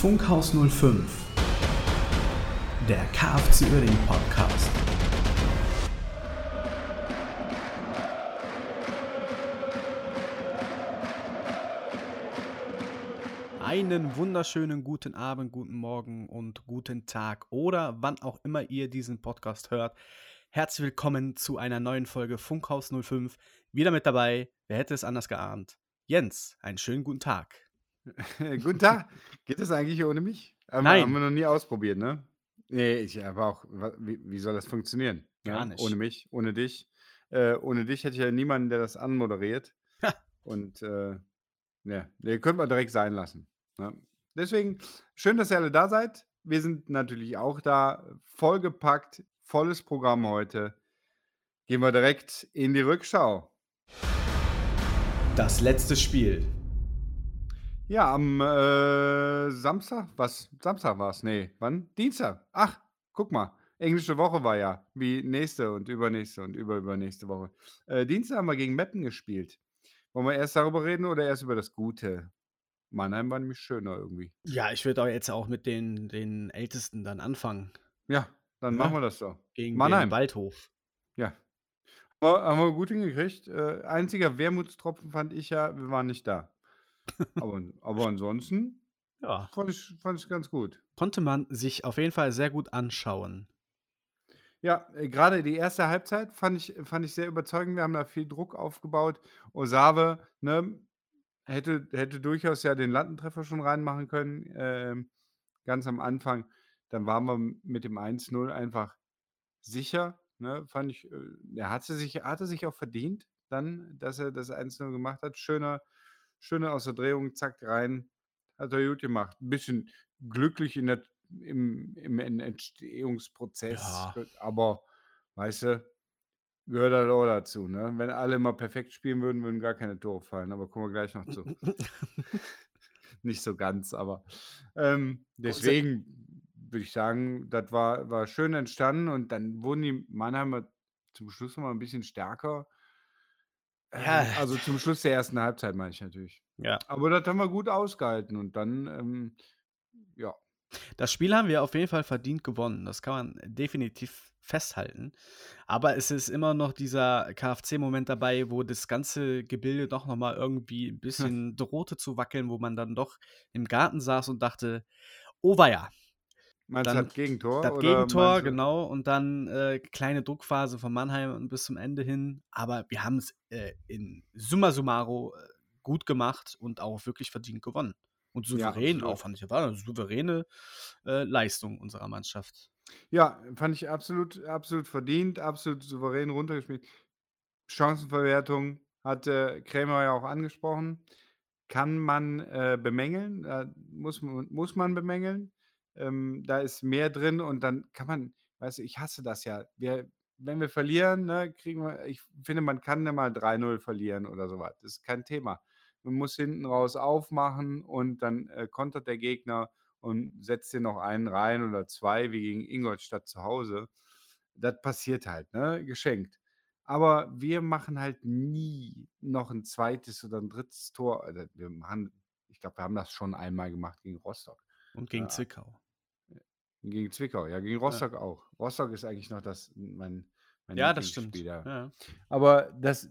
Funkhaus 05, der KFC Uerdingen Podcast. Einen wunderschönen guten Abend, guten Morgen und guten Tag oder wann auch immer ihr diesen Podcast hört. Herzlich willkommen zu einer neuen Folge Funkhaus 05. Wieder mit dabei, wer hätte es anders geahnt? Jens, einen schönen guten Tag. Guten Tag. Geht das eigentlich ohne mich? Haben wir, haben wir noch nie ausprobiert, ne? Nee, ich aber auch, wa- wie, wie soll das funktionieren? gar Ne? Ohne nicht. mich, ohne dich. Äh, ohne dich hätte ich ja niemanden, der das anmoderiert. Und äh, ja, den könnte man direkt sein lassen. Ne? Deswegen, schön, dass ihr alle da seid. Wir sind natürlich auch da, vollgepackt, volles Programm heute. Gehen wir direkt in die Rückschau. Das letzte Spiel. Ja, am äh, Samstag, was? Samstag war es? Nee, wann? Dienstag. Ach, guck mal. Englische Woche war ja, wie nächste und übernächste und überübernächste Woche. Äh, Dienstag haben wir gegen Meppen gespielt. Wollen wir erst darüber reden oder erst über das Gute? Mannheim war nämlich schöner irgendwie. Ja, ich würde auch jetzt auch mit den, den Ältesten dann anfangen. Ja, dann Ne? machen wir das so. Gegen den Mannheim. Waldhof. Ja. Aber haben wir gut hingekriegt. Äh, einziger Wermutstropfen fand ich ja, wir waren nicht da. Aber, aber ansonsten Ja, fand ich, fand ich ganz gut. konnte man sich auf jeden Fall sehr gut anschauen. Ja, äh, grade die erste Halbzeit fand ich fand ich sehr überzeugend. Wir haben da viel Druck aufgebaut. Osave, ne, hätte hätte durchaus ja den Lattentreffer schon reinmachen können, ähm, ganz am Anfang. Dann waren wir mit dem 1:0 einfach sicher, ne, fand ich, äh er hatte sich hatte sich auch verdient dann, dass er das 1:0 gemacht hat. Schöner schöne aus der Drehung, zack, rein. Hat er gut gemacht. 'N bisschen glücklich in der im im En Entstehungsprozess, Ja. aber weißt du, gehört halt auch dazu, ne? Wenn alle immer perfekt spielen würden, würden gar keine Tore fallen, aber kommen wir gleich noch zu. Nicht so ganz, aber, ähm, deswegen würde ich sagen, das war war schön entstanden und dann wurden die Mannheimer zum Schluss noch mal 'n bisschen stärker. Ja, Ähm, also zum Schluss der ersten Halbzeit meine ich natürlich. ja. Aber das haben wir gut ausgehalten und dann, ähm, ja. Das Spiel haben wir auf jeden Fall verdient gewonnen. Das kann man definitiv festhalten. Aber es ist immer noch dieser KFC-Moment dabei, wo das ganze Gebilde doch noch mal irgendwie 'n bisschen drohte zu wackeln, wo man dann doch im Garten saß und dachte: „Oh weia.“ Meinst du Dann das Gegentor das Gegentor, genau, und dann, äh, kleine Druckphase von Mannheim und bis zum Ende hin. Aber wir haben's, äh, in summa summaro, äh, gut gemacht und auch wirklich verdient gewonnen. Und Ja, souverän auch, absolut. fand ich. War 'ne souveräne, äh, Leistung unserer Mannschaft. Ja, fand ich absolut absolut verdient, absolut souverän runtergespielt. Chancenverwertung hatte Krämer ja auch angesprochen. Kann man, äh, bemängeln, äh, muss muss man bemängeln. Ähm, da ist mehr drin und dann kann man weißt du, ich hasse das ja. Wir wenn wir verlieren, ne, kriegen wir ich finde, man kann ja mal 3:0 verlieren oder so was. Das ist kein Thema. Man muss hinten raus aufmachen und dann, äh, kontert der Gegner und setzt dir noch einen rein oder 2 wie gegen Ingolstadt zu Hause. Das passiert halt, ne, geschenkt. Aber wir machen halt nie noch 'n zweites oder 'n drittes Tor. Also, wir machen ich glaube, wir haben das schon einmal gemacht gegen Rostock. Und gegen Zwickau. Gegen Zwickau, ja, gegen Ja. Rostock auch. Rostock ist eigentlich noch das mein mein Ja, das stimmt. Ja. Aber das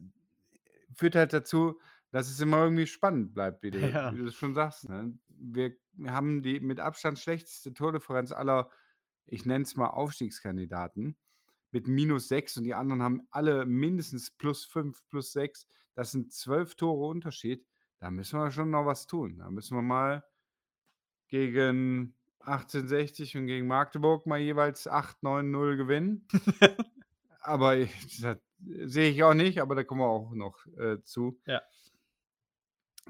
führt halt dazu, dass es immer irgendwie spannend bleibt, wie du Ja. wie du schon sagst, ne? Wir haben die mit Abstand schlechteste Tordifferenz aller, ich nenne es mal Aufstiegskandidaten, mit -6 und die anderen haben alle mindestens +5, +6. Das sind 12 Tore Unterschied. Da müssen wir schon noch was tun. Da müssen wir mal gegen 1860 und gegen Magdeburg mal jeweils 8, 9:0 gewinnen. Aber das sehe ich auch nicht, aber da kommen wir auch noch, äh, zu. Ja.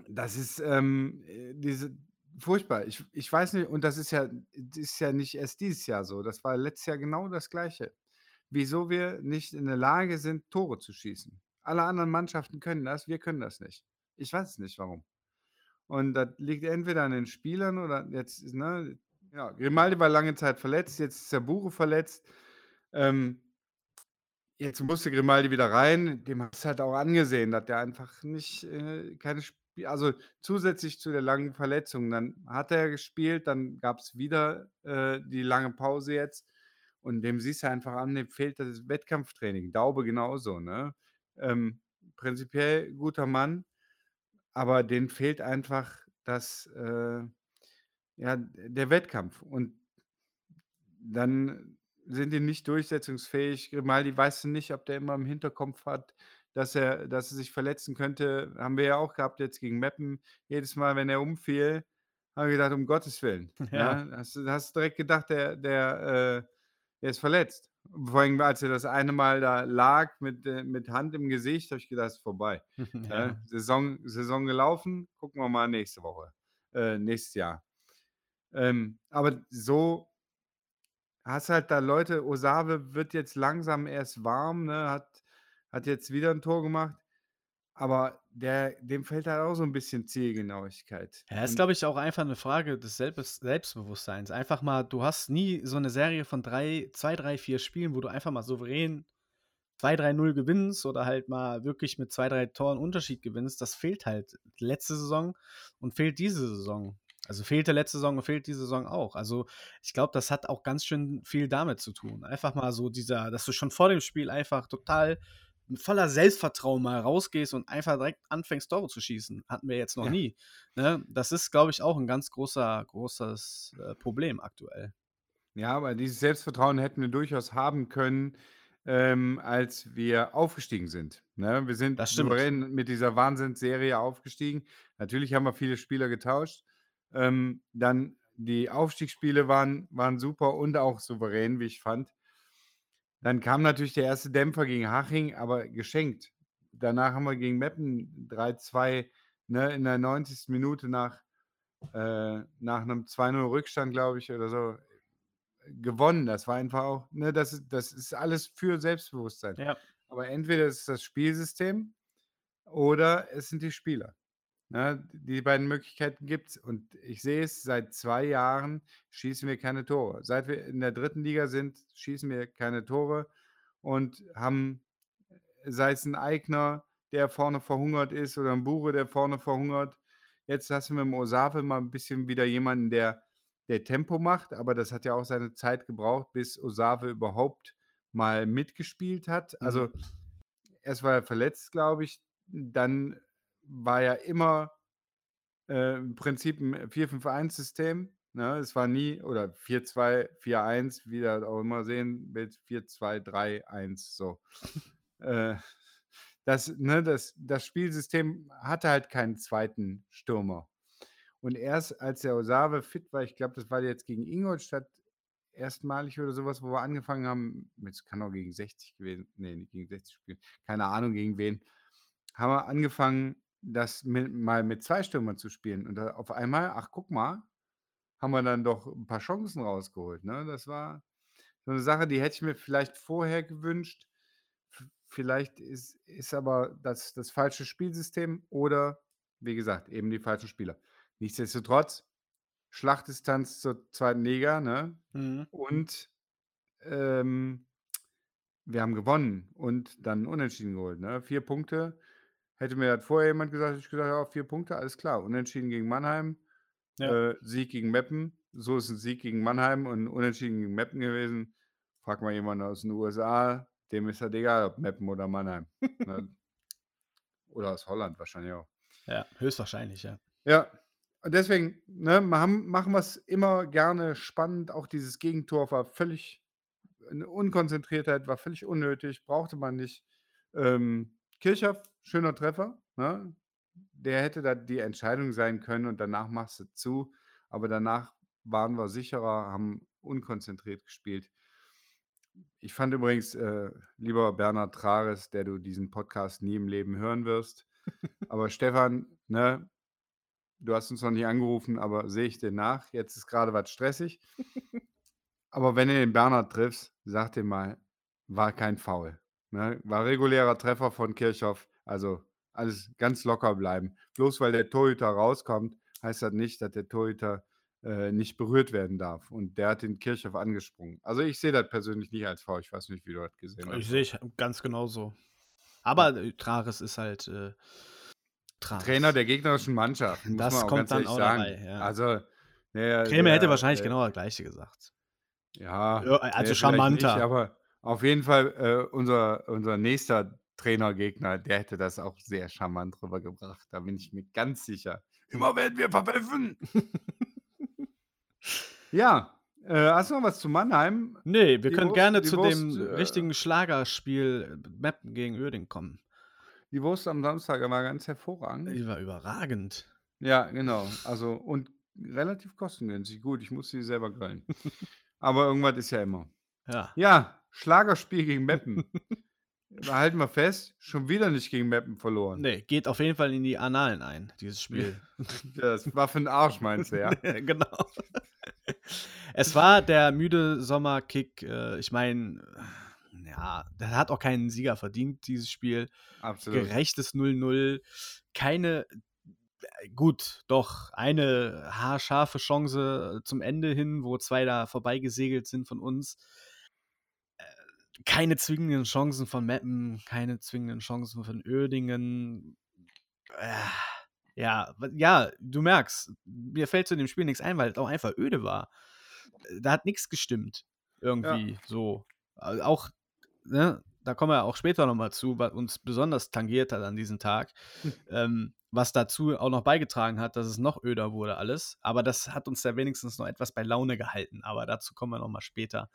Das ist, ähm, äh, diese furchtbar. Ich ich weiß nicht und das ist ja das ist ja nicht erst dieses Jahr so. Das war letztes Jahr genau das Gleiche. Wieso wir nicht in der Lage sind, Tore zu schießen. Alle anderen Mannschaften können das, wir können das nicht. Ich weiß nicht, warum. Und das liegt entweder an den Spielern oder jetzt, ne ja, Grimaldi war lange Zeit verletzt, jetzt ist der Bure verletzt. Ähm Jetzt musste Grimaldi wieder rein. Dem hast du halt auch angesehen, dass der einfach nicht äh, keine Spiel also, zusätzlich zu der langen Verletzung, dann hat er gespielt, dann gab's wieder, äh, die lange Pause jetzt und dem siehst du einfach an, dem fehlt das Wettkampftraining. Daube genauso, ne? Ähm, prinzipiell guter Mann, aber den fehlt einfach das, äh ja, der Wettkampf und dann sind die nicht durchsetzungsfähig. Grimaldi weißt du nicht, ob der immer im Hinterkopf hat, dass er dass er sich verletzen könnte. Haben wir ja auch gehabt jetzt gegen Meppen. Jedes Mal, wenn er umfiel, haben wir gedacht: „Um Gottes Willen“, Ja. ne? Hast du hast direkt gedacht, der der, äh, der ist verletzt. Vor allem, als er das eine Mal da lag mit äh, mit Hand im Gesicht, habe ich gedacht: „Ist vorbei“, Ja. ne? Saison Saison gelaufen, gucken wir mal nächste Woche äh, nächstes Jahr. Ähm, aber so hast halt da Leute Osave wird jetzt langsam erst warm, ne, hat hat jetzt wieder 'n Tor gemacht, aber der dem fehlt halt auch so 'n bisschen Zielgenauigkeit Ja, ist, glaube ich, auch einfach 'ne Frage des Selbstbewusstseins. Einfach mal du hast nie so 'ne Serie von 3 2, 3, 4 Spielen, wo du einfach mal souverän 2, 3:0 gewinnst oder halt mal wirklich mit 2, 3 Toren Unterschied gewinnst. Das fehlt halt letzte Saison und fehlt diese Saison. Also, fehlte letzte Saison und fehlt diese Saison auch. Also, ich glaube, das hat auch ganz schön viel damit zu tun. Einfach mal so dieser dass du schon vor dem Spiel einfach total voller Selbstvertrauen mal rausgehst und einfach direkt anfängst, Tore zu schießen. Hatten wir jetzt noch Ja. nie, ne? Das ist, glaube ich, auch 'n ganz großer großes, äh, Problem aktuell. Ja, aber dieses Selbstvertrauen hätten wir durchaus haben können, ähm, als wir aufgestiegen sind, ne? Wir sind mit dieser Wahnsinnsserie aufgestiegen. Natürlich haben wir viele Spieler getauscht. Ähm, dann die Aufstiegsspiele waren waren super und auch souverän, wie ich fand. Dann kam natürlich der 1. Dämpfer gegen Haching, aber geschenkt. Danach haben wir gegen Meppen 3:2, ne, in der 90. Minute nach äh, nach 'nem 2:0 Rückstand, glaube ich, oder so, gewonnen. Das war einfach auch ne, das ist das ist alles für Selbstbewusstsein. Ja. Aber entweder ist es das Spielsystem oder es sind die Spieler, ne? Die beiden Möglichkeiten gibt's und ich sehe es, seit 2 Jahren schießen wir keine Tore. Seit wir in der 3. Liga sind, schießen wir keine Tore und haben sei es 'n Aigner, der vorne verhungert ist oder 'n Bure, der vorne verhungert. Jetzt hast du mit'm Osave mal 'n bisschen wieder jemanden, der der Tempo macht, aber das hat ja auch seine Zeit gebraucht, bis Osave überhaupt mal mitgespielt hat. Mhm. Also, erst war er verletzt, glaube ich, dann war ja immer, äh, im Prinzip 'n 4-5-1 System, ne? Es war nie oder 4-2, 4-1, wie du das auch immer sehen willst, 4-2-3-1, so. Äh, das ne, das das Spielsystem hatte halt keinen 2. Stürmer. Und erst als der Osave fit war, ich glaube, das war jetzt gegen Ingolstadt erstmalig oder so was, wo wir angefangen haben es kann auch gegen 60 gewesen ne, nicht gegen 60 spielen, keine Ahnung gegen wen, haben wir angefangen, das mi mal mit 2 Stürmern zu spielen und da auf einmal, ach guck mal, haben wir dann doch 'n paar Chancen rausgeholt, ne? Das war so 'ne Sache, die hätte ich mir vielleicht vorher gewünscht. Vielleicht ist ist aber das das falsche Spielsystem oder, wie gesagt, eben die falschen Spieler. Nichtsdestotrotz, Schlachtdistanz zur 2. Liga, ne? Mhm. Und, ähm, wir haben gewonnen und dann Unentschieden geholt, ne? 4 Punkte. Hätte mir das vorher jemand gesagt, hätte ich gesagt: „Ja, 4 Punkte, alles klar.“ Unentschieden gegen Mannheim, Ja. äh, Sieg gegen Meppen. So ist 'n Sieg gegen Mannheim und Unentschieden gegen Meppen gewesen. Frag mal jemanden aus 'n USA, dem ist das egal, ob Meppen oder Mannheim, ne? Oder aus Holland wahrscheinlich auch. Ja, höchstwahrscheinlich, ja. Ja, und deswegen, ne, machen wir's immer gerne spannend. Auch dieses Gegentor war völlig 'ne Unkonzentriertheit, war völlig unnötig, brauchte man nicht. Ähm, Kirchhoff, schöner Treffer, ne? Der hätte da die Entscheidung sein können und danach machst du zu. Aber danach waren wir sicherer, haben unkonzentriert gespielt. Ich fand übrigens, äh, lieber Bernhard Trares, der du diesen Podcast nie im Leben hören wirst. Aber Stefan, ne, du hast uns noch nicht angerufen, aber sehe ich dir nach. Jetzt ist grade was stressig. Aber wenn du den Bernhard triffst, sag dem mal, war kein Foul, ne? War regulärer Treffer von Kirchhoff. Also, alles ganz locker bleiben. Bloß weil der Torhüter rauskommt, heißt das nicht, dass der Torhüter, äh, nicht berührt werden darf und der hat den Kirchhoff angesprungen. Also, ich sehe das persönlich nicht als Foul. Ich weiß nicht, wie du das gesehen Ich hast. sehe ich ganz genauso. Aber, äh, Trares ist halt, äh Trainer der gegnerischen Mannschaft, muss Das kommt dann auch sagen. dabei, ja. Also, der hätte der, wahrscheinlich äh genau das Gleiche gesagt. Ja, der also vielleicht nicht, charmanter. aber auf jeden Fall, äh, unser unser nächster Trainergegner, der hätte das auch sehr charmant rübergebracht. Da bin ich mir ganz sicher. Immer werden wir verpfiffen. Ja, äh, hast du noch was zu Mannheim? Ne, wir Die können Wurst gerne zu Wurst, dem äh richtigen Schlagerspiel Meppen gegen Uerdingen kommen. Die Wurst am Samstag war ganz hervorragend. Die war überragend. Ja, genau. Also und relativ kostengünstig. Gut, ich muss sie selber grillen. Aber irgendwas ist ja immer. Ja. Ja, Schlagerspiel gegen Meppen. Da halten wir fest, schon wieder nicht gegen Meppen verloren. Ne, geht auf jeden Fall in die Annalen ein, dieses Spiel. Das war für 'n Arsch, meinst du, ja? Genau. Es war der müde Sommerkick. Äh, ich meine, ja, der hat auch keinen Sieger verdient, dieses Spiel. Absolut. Gerechtes 0:0. Keine gut, doch, eine haarscharfe Chance zum Ende hin, wo 2 da vorbeigesegelt sind von uns. Keine zwingenden Chancen von Meppen, keine zwingenden Chancen von Uerdingen. Äh, ja, ja, du merkst, mir fällt zu dem Spiel nix ein, weil es auch einfach öde war. Da hat nix gestimmt irgendwie Ja. so. Auch ne, da kommen wir auch später noch mal zu, was uns besonders tangiert hat an diesem Tag, ähm, was dazu auch noch beigetragen hat, dass es noch öder wurde alles. Aber das hat uns ja wenigstens noch etwas bei Laune gehalten, aber dazu kommen wir noch mal später.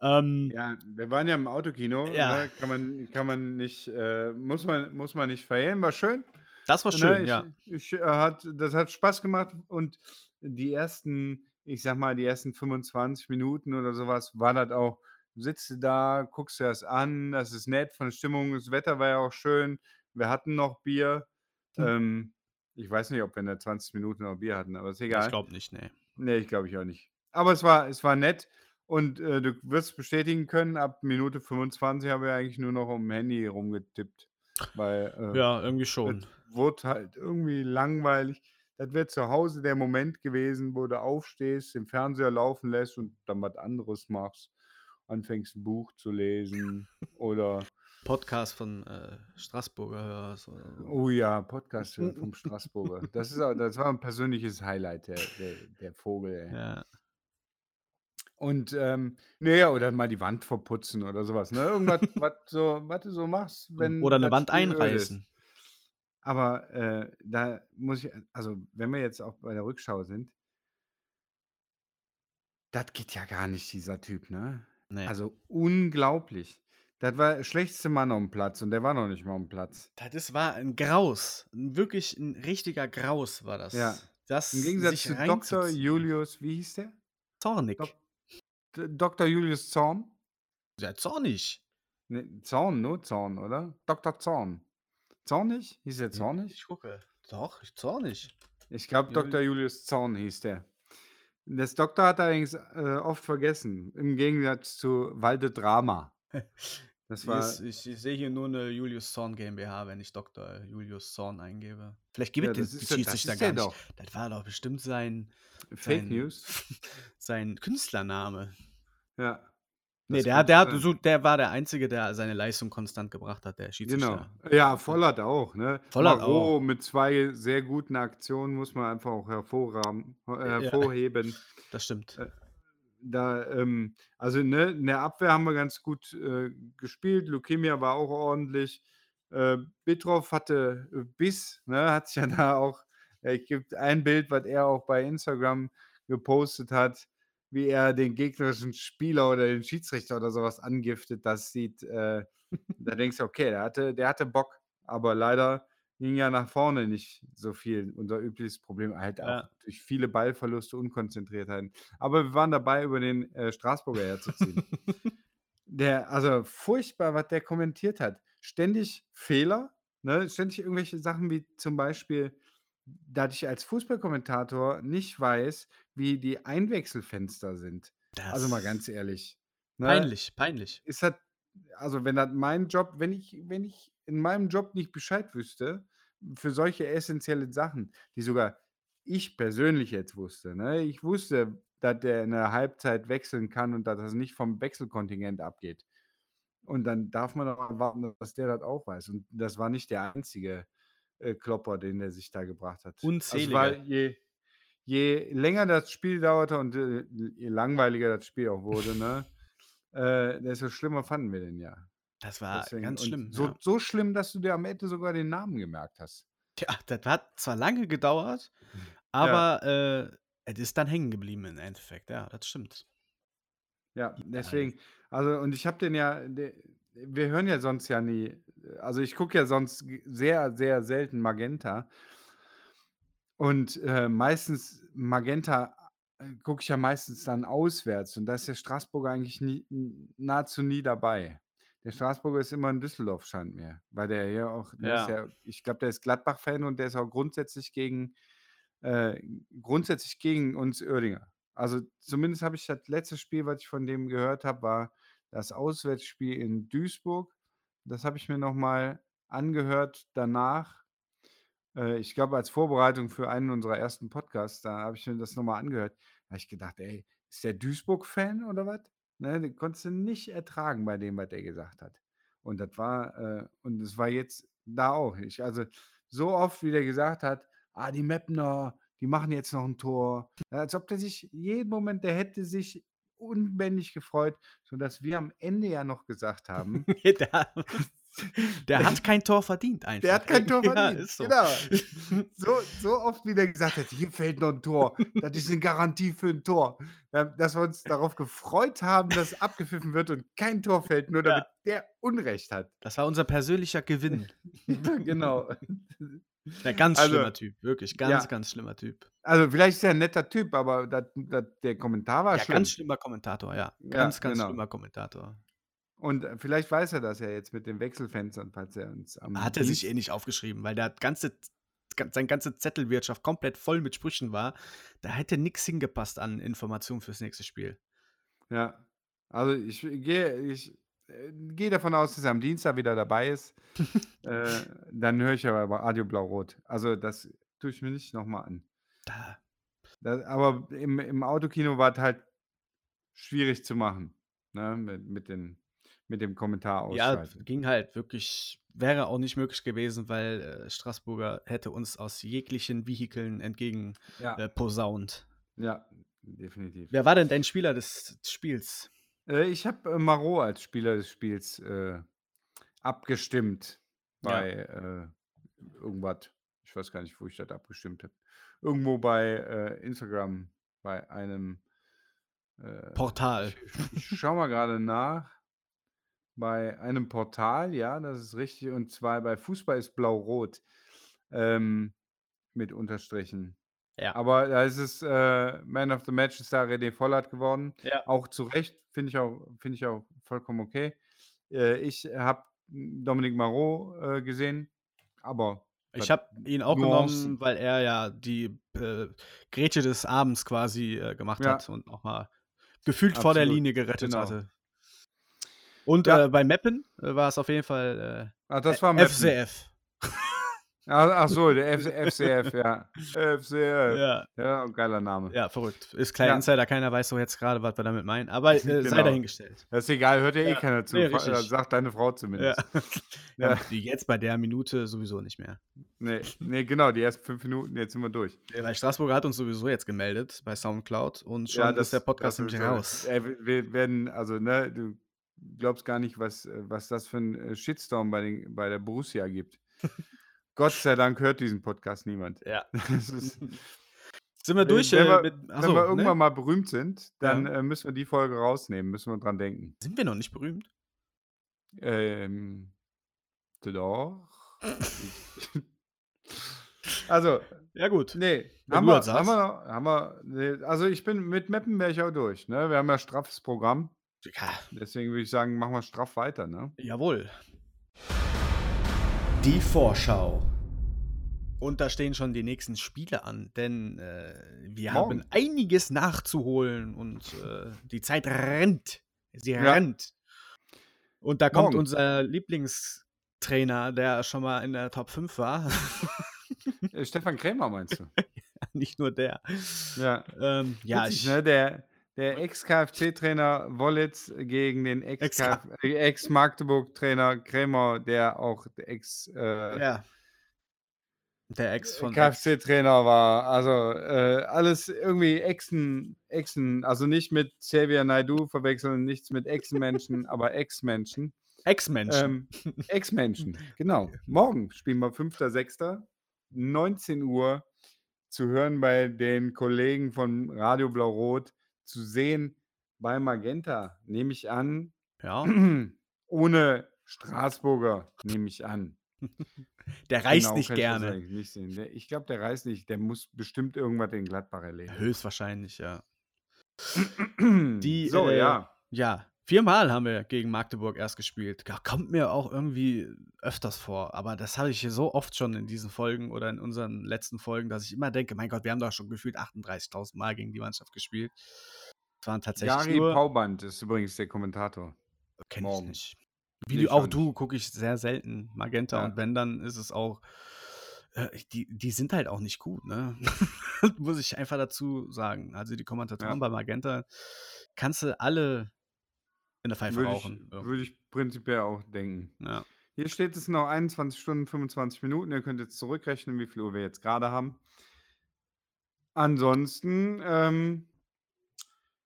Ähm Ja, wir waren ja im Autokino, Ja. ne? Kann man kann man nicht äh, muss man muss man nicht verhehlen, war schön. Das war Ne, schön, ich ja. ich, äh, hat das hat Spaß gemacht und die ersten ich sage mal, die ersten 25 Minuten oder so was, war das auch sitzt du da, guckst dir das an, das ist nett von der Stimmung. Das Wetter war ja auch schön. Wir hatten noch Bier. Hm. Ähm, ich weiß nicht, ob wir in der 20 Minuten noch Bier hatten, aber ist Ich egal. glaube nicht, ne. Ne, ich glaube ich auch nicht. Aber es war es war nett und, äh, du wirst bestätigen können, ab Minute 25 haben wir eigentlich nur noch aufm Handy rumgetippt, weil, äh, Ja, irgendwie es schon. wurde halt irgendwie langweilig. Das wäre zu Hause der Moment gewesen, wo du aufstehst, den Fernseher laufen lässt und dann was anderes machst. Anfängst 'n Buch zu lesen oder Podcast von, äh, Straßburger hörst. Oh ja, Podcast vom Straßburger. Das ist das war 'n persönliches Highlight, der der der Vogel, ey. Ja. Und, ähm, ja, oder mal die Wand verputzen oder so was, ne? Irgendwas, was so was du so machst, O wenn oder 'ne das Wand einreißen. Aber, äh, da muss ich also, wenn wir jetzt auch bei der Rückschau sind das geht ja gar nicht, dieser Typ, ne? Ne. Also, unglaublich. Das war der schlechteste Mann aufm Platz und der war noch nicht mal aufm Platz. Da das war 'n Graus. 'N wirklich 'n richtiger Graus war das. Ja. Das Im Gegensatz zu Dr. Julius wie hieß der? Zornig. Dok Dr. Julius Zorn? Ja, Zornig. Ne, Zorn, nur Zorn, oder? Dr. Zorn. Zornig? Hieß der Ne, Zornig? ich gucke. Doch, Zornig. Ich glaube, Dr. Julius Zorn hieß der. Das Doktor hat er allerdings, äh, oft vergessen, im Gegensatz zu Valdedrama. Das Hier war ist ich ich sehe hier nur 'ne Julius Zorn GmbH, wenn ich Dr. Julius Zorn eingebe. Vielleicht gibt Ja, es den das das Schiedsrichter gar nicht. doch. Das war doch bestimmt sein Fake sein News? sein Künstlername. Ja. Ne, Das der der hat so der war der Einzige, der seine Leistung konstant gebracht hat, der Genau. Schiedsrichter. Ja, Ja. Vollert auch, ne? Vollert Marot auch. mit 2 sehr guten Aktionen muss man einfach auch äh, Ja. hervorheben. Das stimmt. Äh, da, ähm also, ne, in der Abwehr haben wir ganz gut, äh, gespielt. Lukemia war auch ordentlich. Äh, Bitroff hatte, äh, Biss, ne? Hat sich ja da auch äh, gibt ein Bild, was er auch bei Instagram gepostet hat, wie er den gegnerischen Spieler oder den Schiedsrichter oder so was angiftet. Das sieht, äh da denkst du: „Okay, der hatte der hatte Bock.“ Aber leider ging ja nach vorne nicht so viel. Unser übliches Problem halt auch Ja. durch viele Ballverluste, Unkonzentriertheiten. Aber wir waren dabei, über den, äh, Straßburger herzuziehen. Der also, furchtbar, was der kommentiert hat. Ständig Fehler, ne? Ständig irgendwelche Sachen wie zum Beispiel, dass ich als Fußballkommentator nicht weiß, wie die Einwechselfenster sind. Also, mal ganz Das ehrlich, ne? peinlich, peinlich. Ist das also, wenn das mein Job wenn ich wenn ich in meinem Job nicht Bescheid wüsste für solche essenzielle Sachen, die sogar ich persönlich jetzt wusste, ne? Ich wusste, dass der in der Halbzeit wechseln kann und dass das nicht vom Wechselkontingent abgeht. Und dann darf man doch erwarten, dass der das auch weiß. Und das war nicht der Einzige. äh, Klopper, den er sich da gebracht hat. Unzählige. Also, weil je je länger das Spiel dauerte und, äh, je langweiliger das Spiel auch wurde, ne, äh, desto schlimmer fanden wir den ja. Das war Deswegen ganz schlimm, so ja. so schlimm, dass du dir am Ende sogar den Namen gemerkt hast. Tja, das hat zwar lange gedauert, Ja. aber, äh, es ist dann hängen geblieben im Endeffekt. Ja, das stimmt. Ja, Genial. deswegen also, und ich habe den ja wir hören ja sonst ja nie also, ich gucke ja sonst sehr, sehr selten Magenta. Und, äh, meistens Magenta, äh, gucke ich ja meistens dann auswärts und da ist der Straßburger eigentlich nie nahezu nie dabei. Der Straßburger ist immer in Düsseldorf, scheint mir, weil der ja auch der ist Ja. ja ich glaube, der ist Gladbach-Fan und der ist auch grundsätzlich gegen äh, grundsätzlich gegen uns Uerdinger. Also, zumindest habe ich das letzte Spiel, was ich von dem gehört habe, war das Auswärtsspiel in Duisburg. Das habe ich mir noch mal angehört danach. Äh, ich glaube, als Vorbereitung für einen unserer ersten Podcasts, da habe ich mir das noch mal angehört. Da habe ich gedacht: „Ey, ist der Duisburg-Fan oder was?“ Ne, den konntest du nicht ertragen bei dem, was der gesagt hat. Und das war äh, und es war jetzt da auch. Ich also, so oft, wie der gesagt hat: „Ah, die Meppener, die machen jetzt noch 'n Tor.“ Ja, als ob der sich jeden Moment der hätte sich unbändig gefreut, sodass wir am Ende ja noch gesagt haben Der der hat kein Tor verdient einfach. Der hat kein Tor Ja, verdient. ist so. Genau. So so oft, wie der gesagt hat: „Hier fällt noch 'n Tor. Das ist 'ne Garantie für 'n Tor.“ Ja, dass wir uns darauf gefreut haben, dass abgepfiffen wird und kein Tor fällt, nur Ja. damit der Unrecht hat. Das war unser persönlicher Gewinn. Genau. Ja, ganz Also, schlimmer Typ, wirklich ganz, ja. ganz schlimmer Typ. Also, vielleicht ist er 'n netter Typ, aber dat dat der Kommentar war Ja, schlimm. ganz schlimmer Kommentator, ja. Ja, Ganz, ganz genau. schlimmer Kommentator. Und, äh, vielleicht weiß er das ja jetzt mit den Wechselfenstern, falls er uns am Hat er sich eh nicht aufgeschrieben, weil der ganze gan seine ganze Zettelwirtschaft komplett voll mit Sprüchen war. Da hätte nix hingepasst an Informationen fürs nächste Spiel. Ja. Also, ich gehe ich, äh, gehe davon aus, dass er am Dienstag wieder dabei ist. Äh, dann höre ich aber Radio Blau-Rot. Also, das tue ich mir nicht noch mal an. Da Da aber im im Autokino war's halt schwierig zu machen, ne, mit mit den mit dem Kommentar Ja, ausschalten. ging halt wirklich wäre auch nicht möglich gewesen, weil, äh, Straßburger hätte uns aus jeglichen Vehikeln entgegen, Ja. äh, posaunt. Ja, definitiv. Wer war denn dein Spieler des Spiels? Äh, ich habe, äh, Marot als Spieler des Spiels, äh, abgestimmt Ja. bei, äh, irgendwas. Ich weiß gar nicht, wo ich das abgestimmt habe. Irgendwo bei, Instagram bei einem, Portal. ich ich schaue mal grade nach. Bei einem Portal, ja, das ist richtig. Und zwar bei Fußball ist Blau-Rot, ähm, mit Unterstrichen. Ja. Aber da ist es, äh, Man of the Match ist da René Vollert geworden. Ja. Auch zu Recht, finde ich auch finde ich auch vollkommen okay. Äh, ich habe Dominique Marot, äh, gesehen, aber Ich habe ihn auch Nuancen. genommen, weil er ja die, äh, Grätsche des Abends quasi, äh, gemacht Ja. hat und noch mal gefühlt vor der Absolut, Linie gerettet genau. hatte. Und, Ja. äh, bei Meppen, äh, war es auf jeden Fall, äh, Ach, das war Meppen. FCF. Ach ach so, der FCF, ja. FCF. Ja. Ja, geiler Name. Ja, verrückt. Ist kleiner Ja. Insider, keiner weiß so jetzt grade, was wir damit meinen, aber, äh, sei Genau. dahingestellt. Das ist egal, hört ja eh Ja, keiner zu. ne, Fa äh, sagt deine Frau zumindest. Ja, Ja. die jetzt bei der Minute sowieso nicht mehr. Ne, ne, genau, die ersten 5 Minuten, jetzt sind wir durch. Ja, weil Straßburger hat uns sowieso jetzt gemeldet bei Soundcloud und schon Ja, ist der das Podcast das nämlich raus. Wir werden also, ne, du glaubst gar nicht, was äh, was das für 'n, äh, Shitstorm bei den bei der Borussia gibt. Gott sei Dank hört diesen Podcast niemand. Ja. Ist Sind wir wenn durch, wenn äh, wir mit wenn achso, wir ne? irgendwann mal berühmt sind, dann, Ja. äh, müssen wir die Folge rausnehmen, müssen wir dran denken. Sind wir noch nicht berühmt? Ähm, doch. Also, Ja gut. ne, Wenn haben wir haben wir haben wir ne, also, ich bin mit Meppen wäre ich auch durch, ne? Wir haben ja straffes Programm. Ja. Deswegen würde ich sagen, machen wir straff weiter, ne? Jawohl. Die Vorschau. Und da stehen schon die nächsten Spiele an, denn, äh, wir Morgen. haben einiges nachzuholen und, äh, die Zeit rennt. Sie Ja. rennt. Und da kommt Morgen. unser Lieblingstrainer, der schon mal in der Top 5 war. Äh, Stefan Krämer meinst du? Nicht nur der. Ja. Ähm, ja, Witzig, ich ne? Der der Ex-KFC-Trainer Wollitz gegen den Ex Ex-Magdeburg-Trainer Krämer, der auch Ex äh, Ja. Der Ex äh, von Ex. KFC-Trainer war. Also, äh, alles irgendwie Echsen Echsen also nicht mit Xavier Naidoo verwechseln, nichts mit Echsenmenschen, aber Ex-Menschen. Ex-Menschen. Ähm, Ex-Menschen, genau. Morgen spielen wir 5.6., 19:00 zu hören bei den Kollegen von Radio Blau-Rot, zu sehen bei Magenta, nehme ich an. Ja. Ohne Straßburger, nehme ich an. Der reist Genau, nicht ich gerne. eigentlich nicht. Der ich glaube, der reist nicht. Der muss bestimmt irgendwas in Gladbach erledigen. Höchstwahrscheinlich, ja. Die, So, äh, ja. ja, viermal haben wir gegen Magdeburg erst gespielt. Ga kommt mir auch irgendwie öfters vor, aber das habe ich hier so oft schon in diesen Folgen oder in unseren letzten Folgen, dass ich immer denke: „Mein Gott, wir haben doch schon gefühlt 38.000 Mal gegen die Mannschaft gespielt.“ Es waren tatsächlich Gary nur Pauband ist übrigens der Kommentator. Kenne ich nicht. Wie Ne, du auch du gucke ich sehr selten Magenta Ja. und wenn, dann ist es auch äh, die die sind halt auch nicht gut, ne? Muss ich einfach dazu sagen. Also, die Kommentatoren Ja. bei Magenta kannst du alle in der Pfeife Würde ich rauchen, ja. würde ich prinzipiell auch denken. Ja. Hier steht es noch 21 Stunden, 25 Minuten. Ihr könnt jetzt zurückrechnen, wie viel Uhr wir jetzt grade haben. Ansonsten, ähm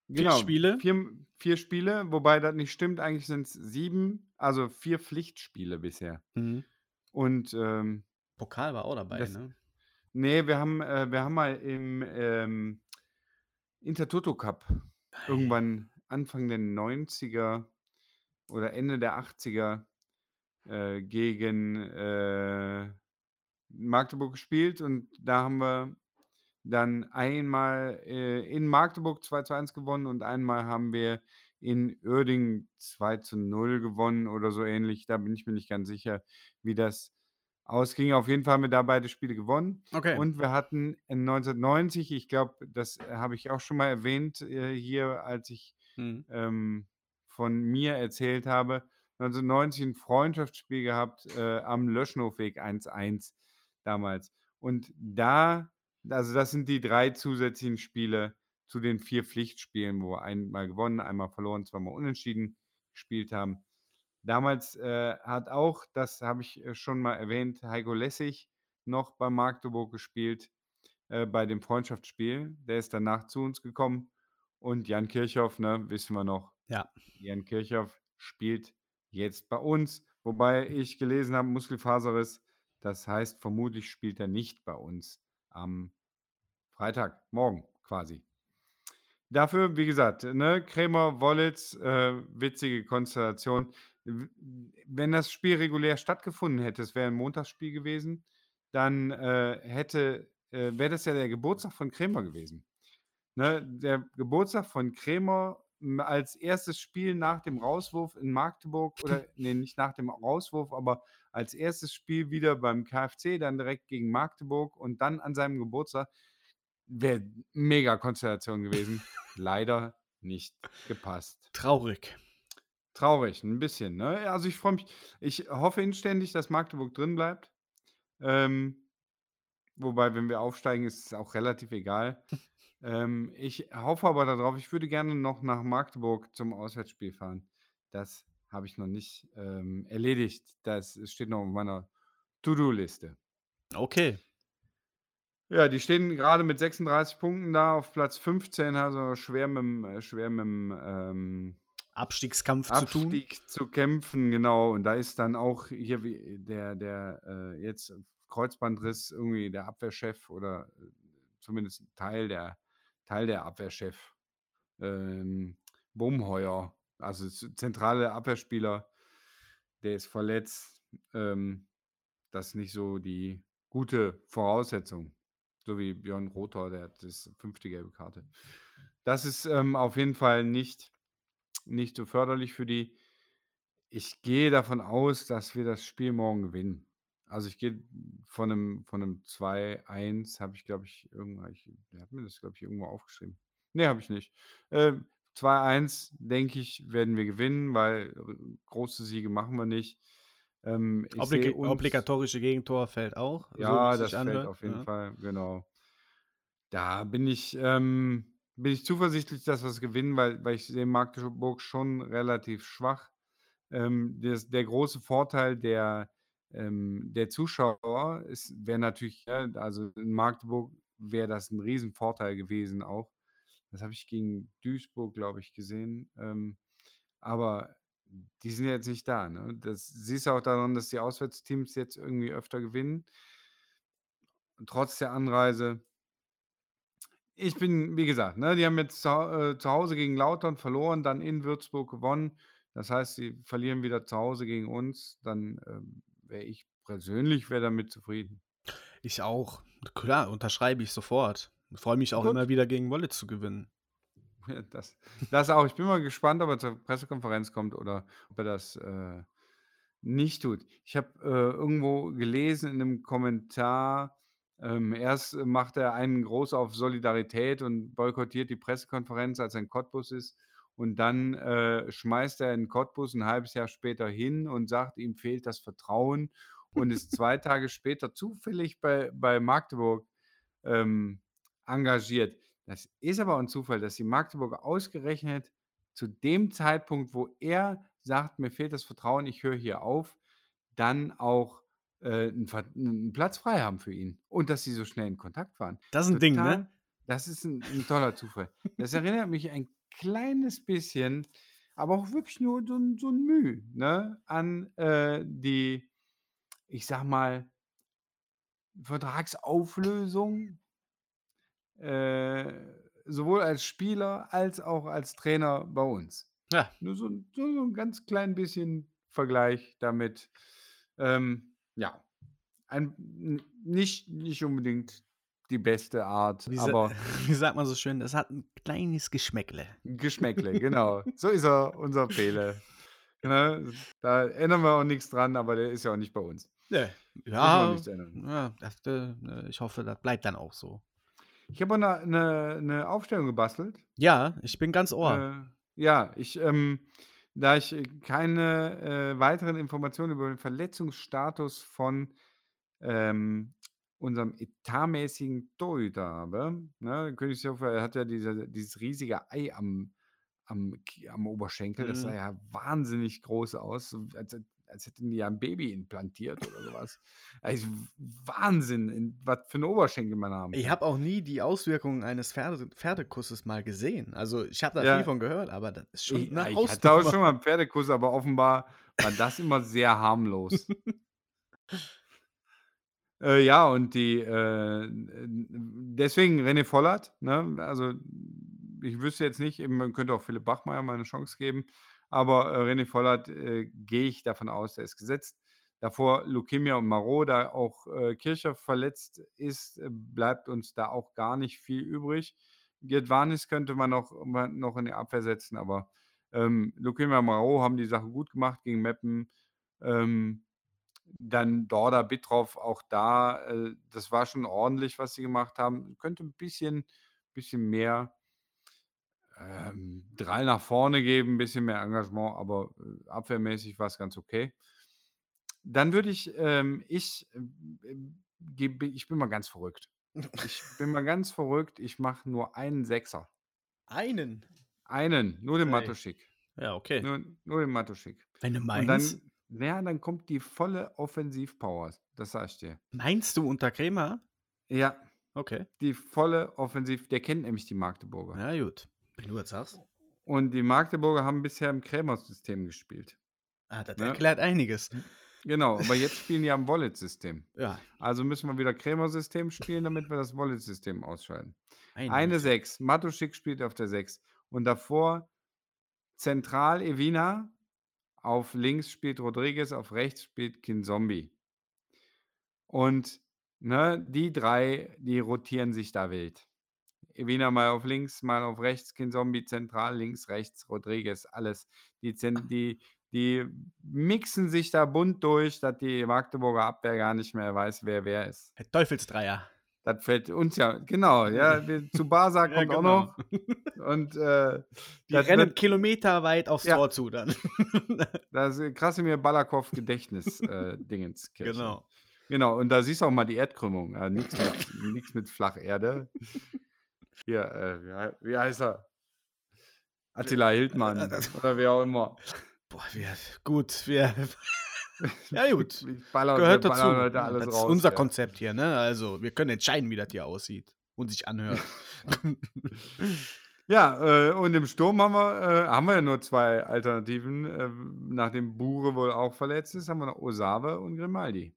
4 genau, Spiele? 4 4 Spiele, wobei das nicht stimmt. Eigentlich sind's 7, also 4 Pflichtspiele bisher. Mhm. Und, ähm Pokal war auch dabei, das ne? ne, wir haben äh, wir haben mal im, ähm, Intertoto Cup irgendwann Anfang der 90er oder Ende der 80er, äh, gegen, äh, Magdeburg gespielt und da haben wir dann einmal, äh, in Magdeburg 2:1 gewonnen und einmal haben wir in Uerdingen 2:0 gewonnen oder so ähnlich. Da bin ich mir nicht ganz sicher, wie das ausging. Auf jeden Fall haben wir da beide Spiele gewonnen. Okay. Und wir hatten in 1990, ich glaube, das habe ich auch schon mal erwähnt, äh, hier, als ich, Mhm. ähm, von mir erzählt habe, 1990 'n Freundschaftsspiel gehabt, äh, am Löschenhofweg 1:1 damals. Und da also, das sind die 3 zusätzlichen Spiele zu den 4 Pflichtspielen, wo wir einmal gewonnen, einmal verloren, zweimal unentschieden gespielt haben. Damals, äh, hat auch, das habe ich, äh, schon mal erwähnt, Heiko Lessig noch bei Magdeburg gespielt, äh, bei dem Freundschaftsspiel. Der ist danach zu uns gekommen und Jan Kirchhoff, ne, wissen wir noch. Ja. Jan Kirchhoff spielt jetzt bei uns, wobei ich gelesen habe, Muskelfaserriss. Das heißt, vermutlich spielt er nicht bei uns am Freitag, morgen quasi. Dafür, wie gesagt, ne, Krämer, Wollitz, äh, witzige Konstellation. Wenn das Spiel regulär stattgefunden hätte, es wäre 'n Montagsspiel gewesen, dann, äh, hätte äh, wäre das ja der Geburtstag von Krämer gewesen. Ne, der Geburtstag von Krämer, hm, als 1. Spiel nach dem Rauswurf in Magdeburg oder ne, nicht nach dem Rauswurf, aber als 1. Spiel wieder beim KFC, dann direkt gegen Magdeburg und dann an seinem Geburtstag. Wäre mega Konstellation gewesen. Leider nicht gepasst. Traurig. Traurig, 'n bisschen, ne? Also, ich freue mich ich hoffe inständig, dass Magdeburg drin bleibt. Ähm, wobei, wenn wir aufsteigen, ist es auch relativ egal. Ähm, ich hoffe aber da drauf ich würde gerne noch nach Magdeburg zum Auswärtsspiel fahren. Das habe ich noch nicht, ähm, erledigt. Das steht noch auf meiner To-do-Liste. Okay. Ja, die stehen grade mit 36 Punkten da auf Platz 15, also schwer mit'm äh, schwer mit'm, ähm Abstiegskampf zu tun. Abstieg zu kämpfen, genau. Und da ist dann auch hier der der, äh, jetzt Kreuzbandriss irgendwie der Abwehrchef oder, äh, zumindest Teil der Teil der Abwehrchef, ähm, Bumheuer, also zentrale Abwehrspieler, der ist verletzt. Ähm, das ist nicht so die gute Voraussetzung. So wie Björn Rother, der hat das 5. gelbe Karte. Das ist, ähm, auf jeden Fall nicht nicht so förderlich für die. Ich gehe davon aus, dass wir das Spiel morgen gewinnen. Also, ich gehe von 'nem von 'nem 2:1 habe ich, glaube ich, irgendwo ich wer hat mir das, glaube ich, irgendwo aufgeschrieben? Ne, habe ich nicht. Ähm, 2:1 denke ich, werden wir gewinnen, weil r große Siege machen wir nicht. Ähm, ich sehe Obliga uns obligatorische Gegentor fällt auch, so Ja, wie's das fällt anhört, auf jeden ja. Fall, genau. Da bin ich ähm, bin ich zuversichtlich, dass wir's gewinnen, weil weil ich sehe Magdeburg schon relativ schwach. Ähm, das der große Vorteil der, ähm, der Zuschauer wäre natürlich, ja, also in Magdeburg wäre das ein Riesenvorteil gewesen auch. Das habe ich gegen Duisburg, glaube ich, gesehen. Ähm, aber die sind jetzt nicht da, ne? Das siehst du auch daran, dass die Auswärtsteams jetzt irgendwie öfter gewinnen. Trotz der Anreise. Ich bin, wie gesagt, ne, die haben jetzt zu, äh, zu Hause gegen Lautern verloren, dann in Würzburg gewonnen. Das heißt, sie verlieren wieder zu Hause gegen uns. Dann ähm, wäre ich persönlich wäre damit zufrieden. Ich auch. Klar, unterschreibe ich sofort. Freue mich auch Gut. immer wieder gegen Wolle zu gewinnen. Ja, das, das auch. Ich bin mal gespannt, ob er zur Pressekonferenz kommt oder ob er das äh, nicht tut. Ich habe äh, irgendwo gelesen in einem Kommentar, ähm, erst macht er einen groß auf Solidarität und boykottiert die Pressekonferenz, als er in Cottbus ist. Und dann äh, schmeißt er in Cottbus ein halbes Jahr später hin und sagt, ihm fehlt das Vertrauen und ist zwei Tage später zufällig bei, bei Magdeburg ähm, engagiert. Das ist aber ein Zufall, dass die Magdeburger ausgerechnet zu dem Zeitpunkt, wo er sagt, mir fehlt das Vertrauen, ich höre hier auf, dann auch äh, einen, einen Platz frei haben für ihn. Und dass sie so schnell in Kontakt waren. Das ist ein Ding, ne? Das ist ein, ein toller Zufall. Das erinnert mich ein kleines bisschen, aber auch wirklich nur so, ein- so ein Mühe, ne, an äh, die, ich sag mal, Vertragsauflösung äh, sowohl als Spieler als auch als Trainer bei uns. Ja. Nur so, ein- so, so ein ganz klein bisschen Vergleich damit. Ähm, ja, ein, nicht, nicht unbedingt die beste Art, Wie, aber wie sagt man so schön, das hat ein kleines Geschmäckle. Geschmäckle, genau. So ist er, unser Pele. Ne? Da ändern wir auch nichts dran, aber der ist ja auch nicht bei uns. Nee. Ja, ja das, äh, ich hoffe, das bleibt dann auch so. Ich habe eine, eine, eine Aufstellung gebastelt. Ja, ich bin ganz ohr. Äh, ja, ich, ähm, da ich äh, keine äh, weiteren Informationen über den Verletzungsstatus von ähm, unserem etatmäßigen Torhüter habe, ne, Königshofer hat ja diese, dieses riesige Ei am, am, am Oberschenkel, das sah Mhm. ja wahnsinnig groß aus, als, als hätten die ja ein Baby implantiert oder sowas. Also Wahnsinn, in, was für einen Oberschenkel man haben Ich habe auch nie die Auswirkungen eines Pferde Pferdekusses mal gesehen. Also ich habe da Ja. viel von gehört, aber das ist schon Ich, eine ich hatte auch schon mal einen Pferdekuss, aber offenbar war das immer sehr harmlos. äh, ja, und die, äh, deswegen René Vollert, ne? also ich wüsste jetzt nicht, eben, man könnte auch Philipp Bachmeier mal eine Chance geben, aber äh, René Vollert äh, gehe ich davon aus, der ist gesetzt. Davor Leukemia und Marot, da auch äh, Kircher verletzt ist, äh, bleibt uns da auch gar nicht viel übrig. Gedwanis könnte man noch, noch in die Abwehr setzen, aber ähm, Leukemia und Marot haben die Sache gut gemacht gegen Meppen. Ähm, dann Dorda, Bittroff, auch da, äh, das war schon ordentlich, was sie gemacht haben. Könnte ein bisschen, bisschen mehr ähm, Drall nach vorne geben, ein bisschen mehr Engagement, aber äh, abwehrmäßig war es ganz okay. Dann würde ich, ähm, ich, äh, gebe- ich bin mal ganz verrückt. Ich bin mal ganz verrückt. Ich mache nur einen Sechser. Einen. Einen, nur den Ey. Matuschik. Ja, okay. Nur, nur den Matuschik. Wenn du Und meinst, dann, naja, dann kommt die volle Offensivpower. Das sag ich dir. meinst du unter Krämer? Ja, Okay. die volle Offensiv. Der kennt nämlich die Magdeburger. Ja, gut. Wenn du jetzt sagst. Und die Magdeburger haben bisher im Krämer-System gespielt. Ah, das Ne? erklärt einiges. Genau, aber jetzt spielen die am Wallet-System. Ja. Also müssen wir wieder Krämer-System spielen, damit wir das Wallet-System ausschalten. Eine Eine Minute. 6. Matuschik spielt auf der 6. Und davor zentral Evina. Auf links spielt Rodriguez, auf rechts spielt Kinzombie. Und ne, die drei, die rotieren sich da wild. Evina mal auf links, mal auf rechts, Kinzombie zentral, links, rechts, Rodriguez, alles. Die, die, die mixen sich da bunt durch, dass die Magdeburger Abwehr gar nicht mehr weiß, wer wer ist. Der Teufelsdreier. Das fällt uns ja, genau, ja, wir, zu Basa Ja, kommt auch genau. noch. Und äh, Die rennen wird- kilometerweit aufs Ja. Tor zu dann. das ist Krasimir Balakow Gedächtnis äh, genau. Genau, und da siehst du auch mal die Erdkrümmung. Ja, Nichts mit, mit Flacherde. Hier, äh, wie, hei- wie heißt er? Attila Hildmann oder wer auch immer. Boah, wir, gut, wir. Ja, gut. Ich baller Gehört dazu. ballern das ist raus, unser ja. Konzept hier, ne? Also, wir können entscheiden, wie das hier aussieht und sich anhört. Ja, äh, und im Sturm haben wir, äh, haben wir ja nur zwei Alternativen. Ähm, nachdem Bure wohl auch verletzt ist, haben wir noch Osave und Grimaldi.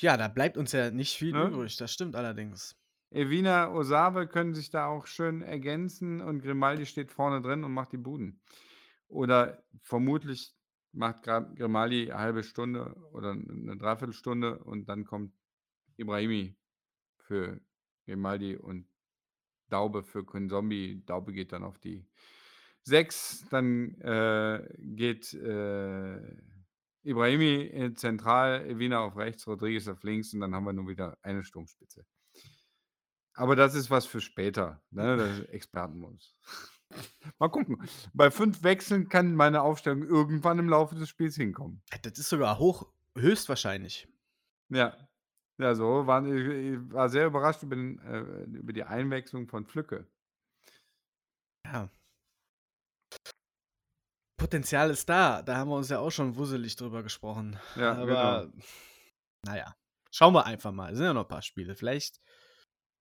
Ja, da bleibt uns ja nicht viel Ne? übrig, das stimmt allerdings. Evina, Osave können sich da auch schön ergänzen und Grimaldi steht vorne drin und macht die Buden. Oder vermutlich macht Grimaldi eine halbe Stunde oder 'ne Dreiviertelstunde und dann kommt Ibrahimi für Grimaldi und Daube für Kinzombie. Daube geht dann auf die 6, dann, äh, geht, äh, Ibrahimi, zentral, Evina auf rechts, Rodriguez auf links und dann haben wir nur wieder eine Sturmspitze. Aber das ist was für später, ne? Das ist Expertenmodus. Mal gucken. Bei 5 Wechseln kann meine Aufstellung irgendwann im Laufe des Spiels hinkommen. Das ist sogar hoch höchstwahrscheinlich. Ja. Ja, so waren ich war sehr überrascht über den äh, über die Einwechslung von Flücke. Ja. Potenzial ist da. Da haben wir uns ja auch schon wusselig drüber gesprochen. Ja, Aber genau. na ja, schauen wir einfach mal. Es sind ja noch 'n paar Spiele. Vielleicht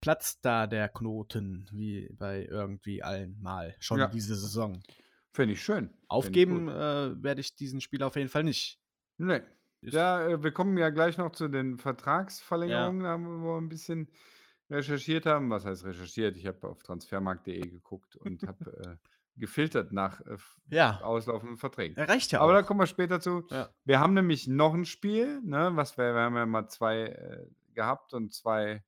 platzt da der Knoten wie bei irgendwie allen mal schon Ja. diese Saison. Fände ich schön. Ich Aufgeben, äh, werde ich diesen Spieler auf jeden Fall nicht. Ne. Ist Ja, äh, wir kommen ja gleich noch zu den Vertragsverlängerungen, da haben wir 'n bisschen recherchiert haben. Was heißt recherchiert? Ich habe auf transfermarkt.de geguckt und habe, äh, gefiltert nach, äh, Ja. auslaufenden Verträgen. Ja, reicht ja Aber da auch. kommen wir später zu. Ja. Wir haben nämlich noch 'n Spiel, ne, was wir wir haben ja mal 2, äh, gehabt und 2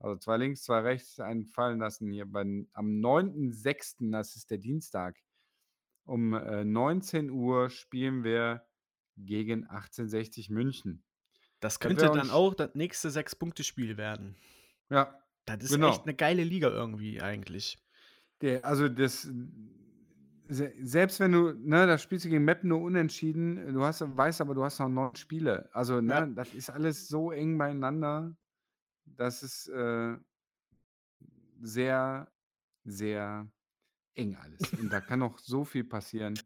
also 2 links, 2 rechts einen fallen lassen hier beim am 9.6., das ist der Dienstag, um, äh, 19:00 spielen wir gegen 1860 München. Das könnte auch dann auch das nächste Sechs-Punkte-Spiel werden. Ja, Das ist genau. echt 'ne geile Liga irgendwie eigentlich. Der also das se selbst wenn du ne, da spielst du gegen Meppen nur unentschieden, du hast weißt aber, du hast noch 9 Spiele. Also, Ja. ne, das ist alles so eng beieinander. Das ist, äh sehr, sehr eng alles. Und da kann noch so viel passieren.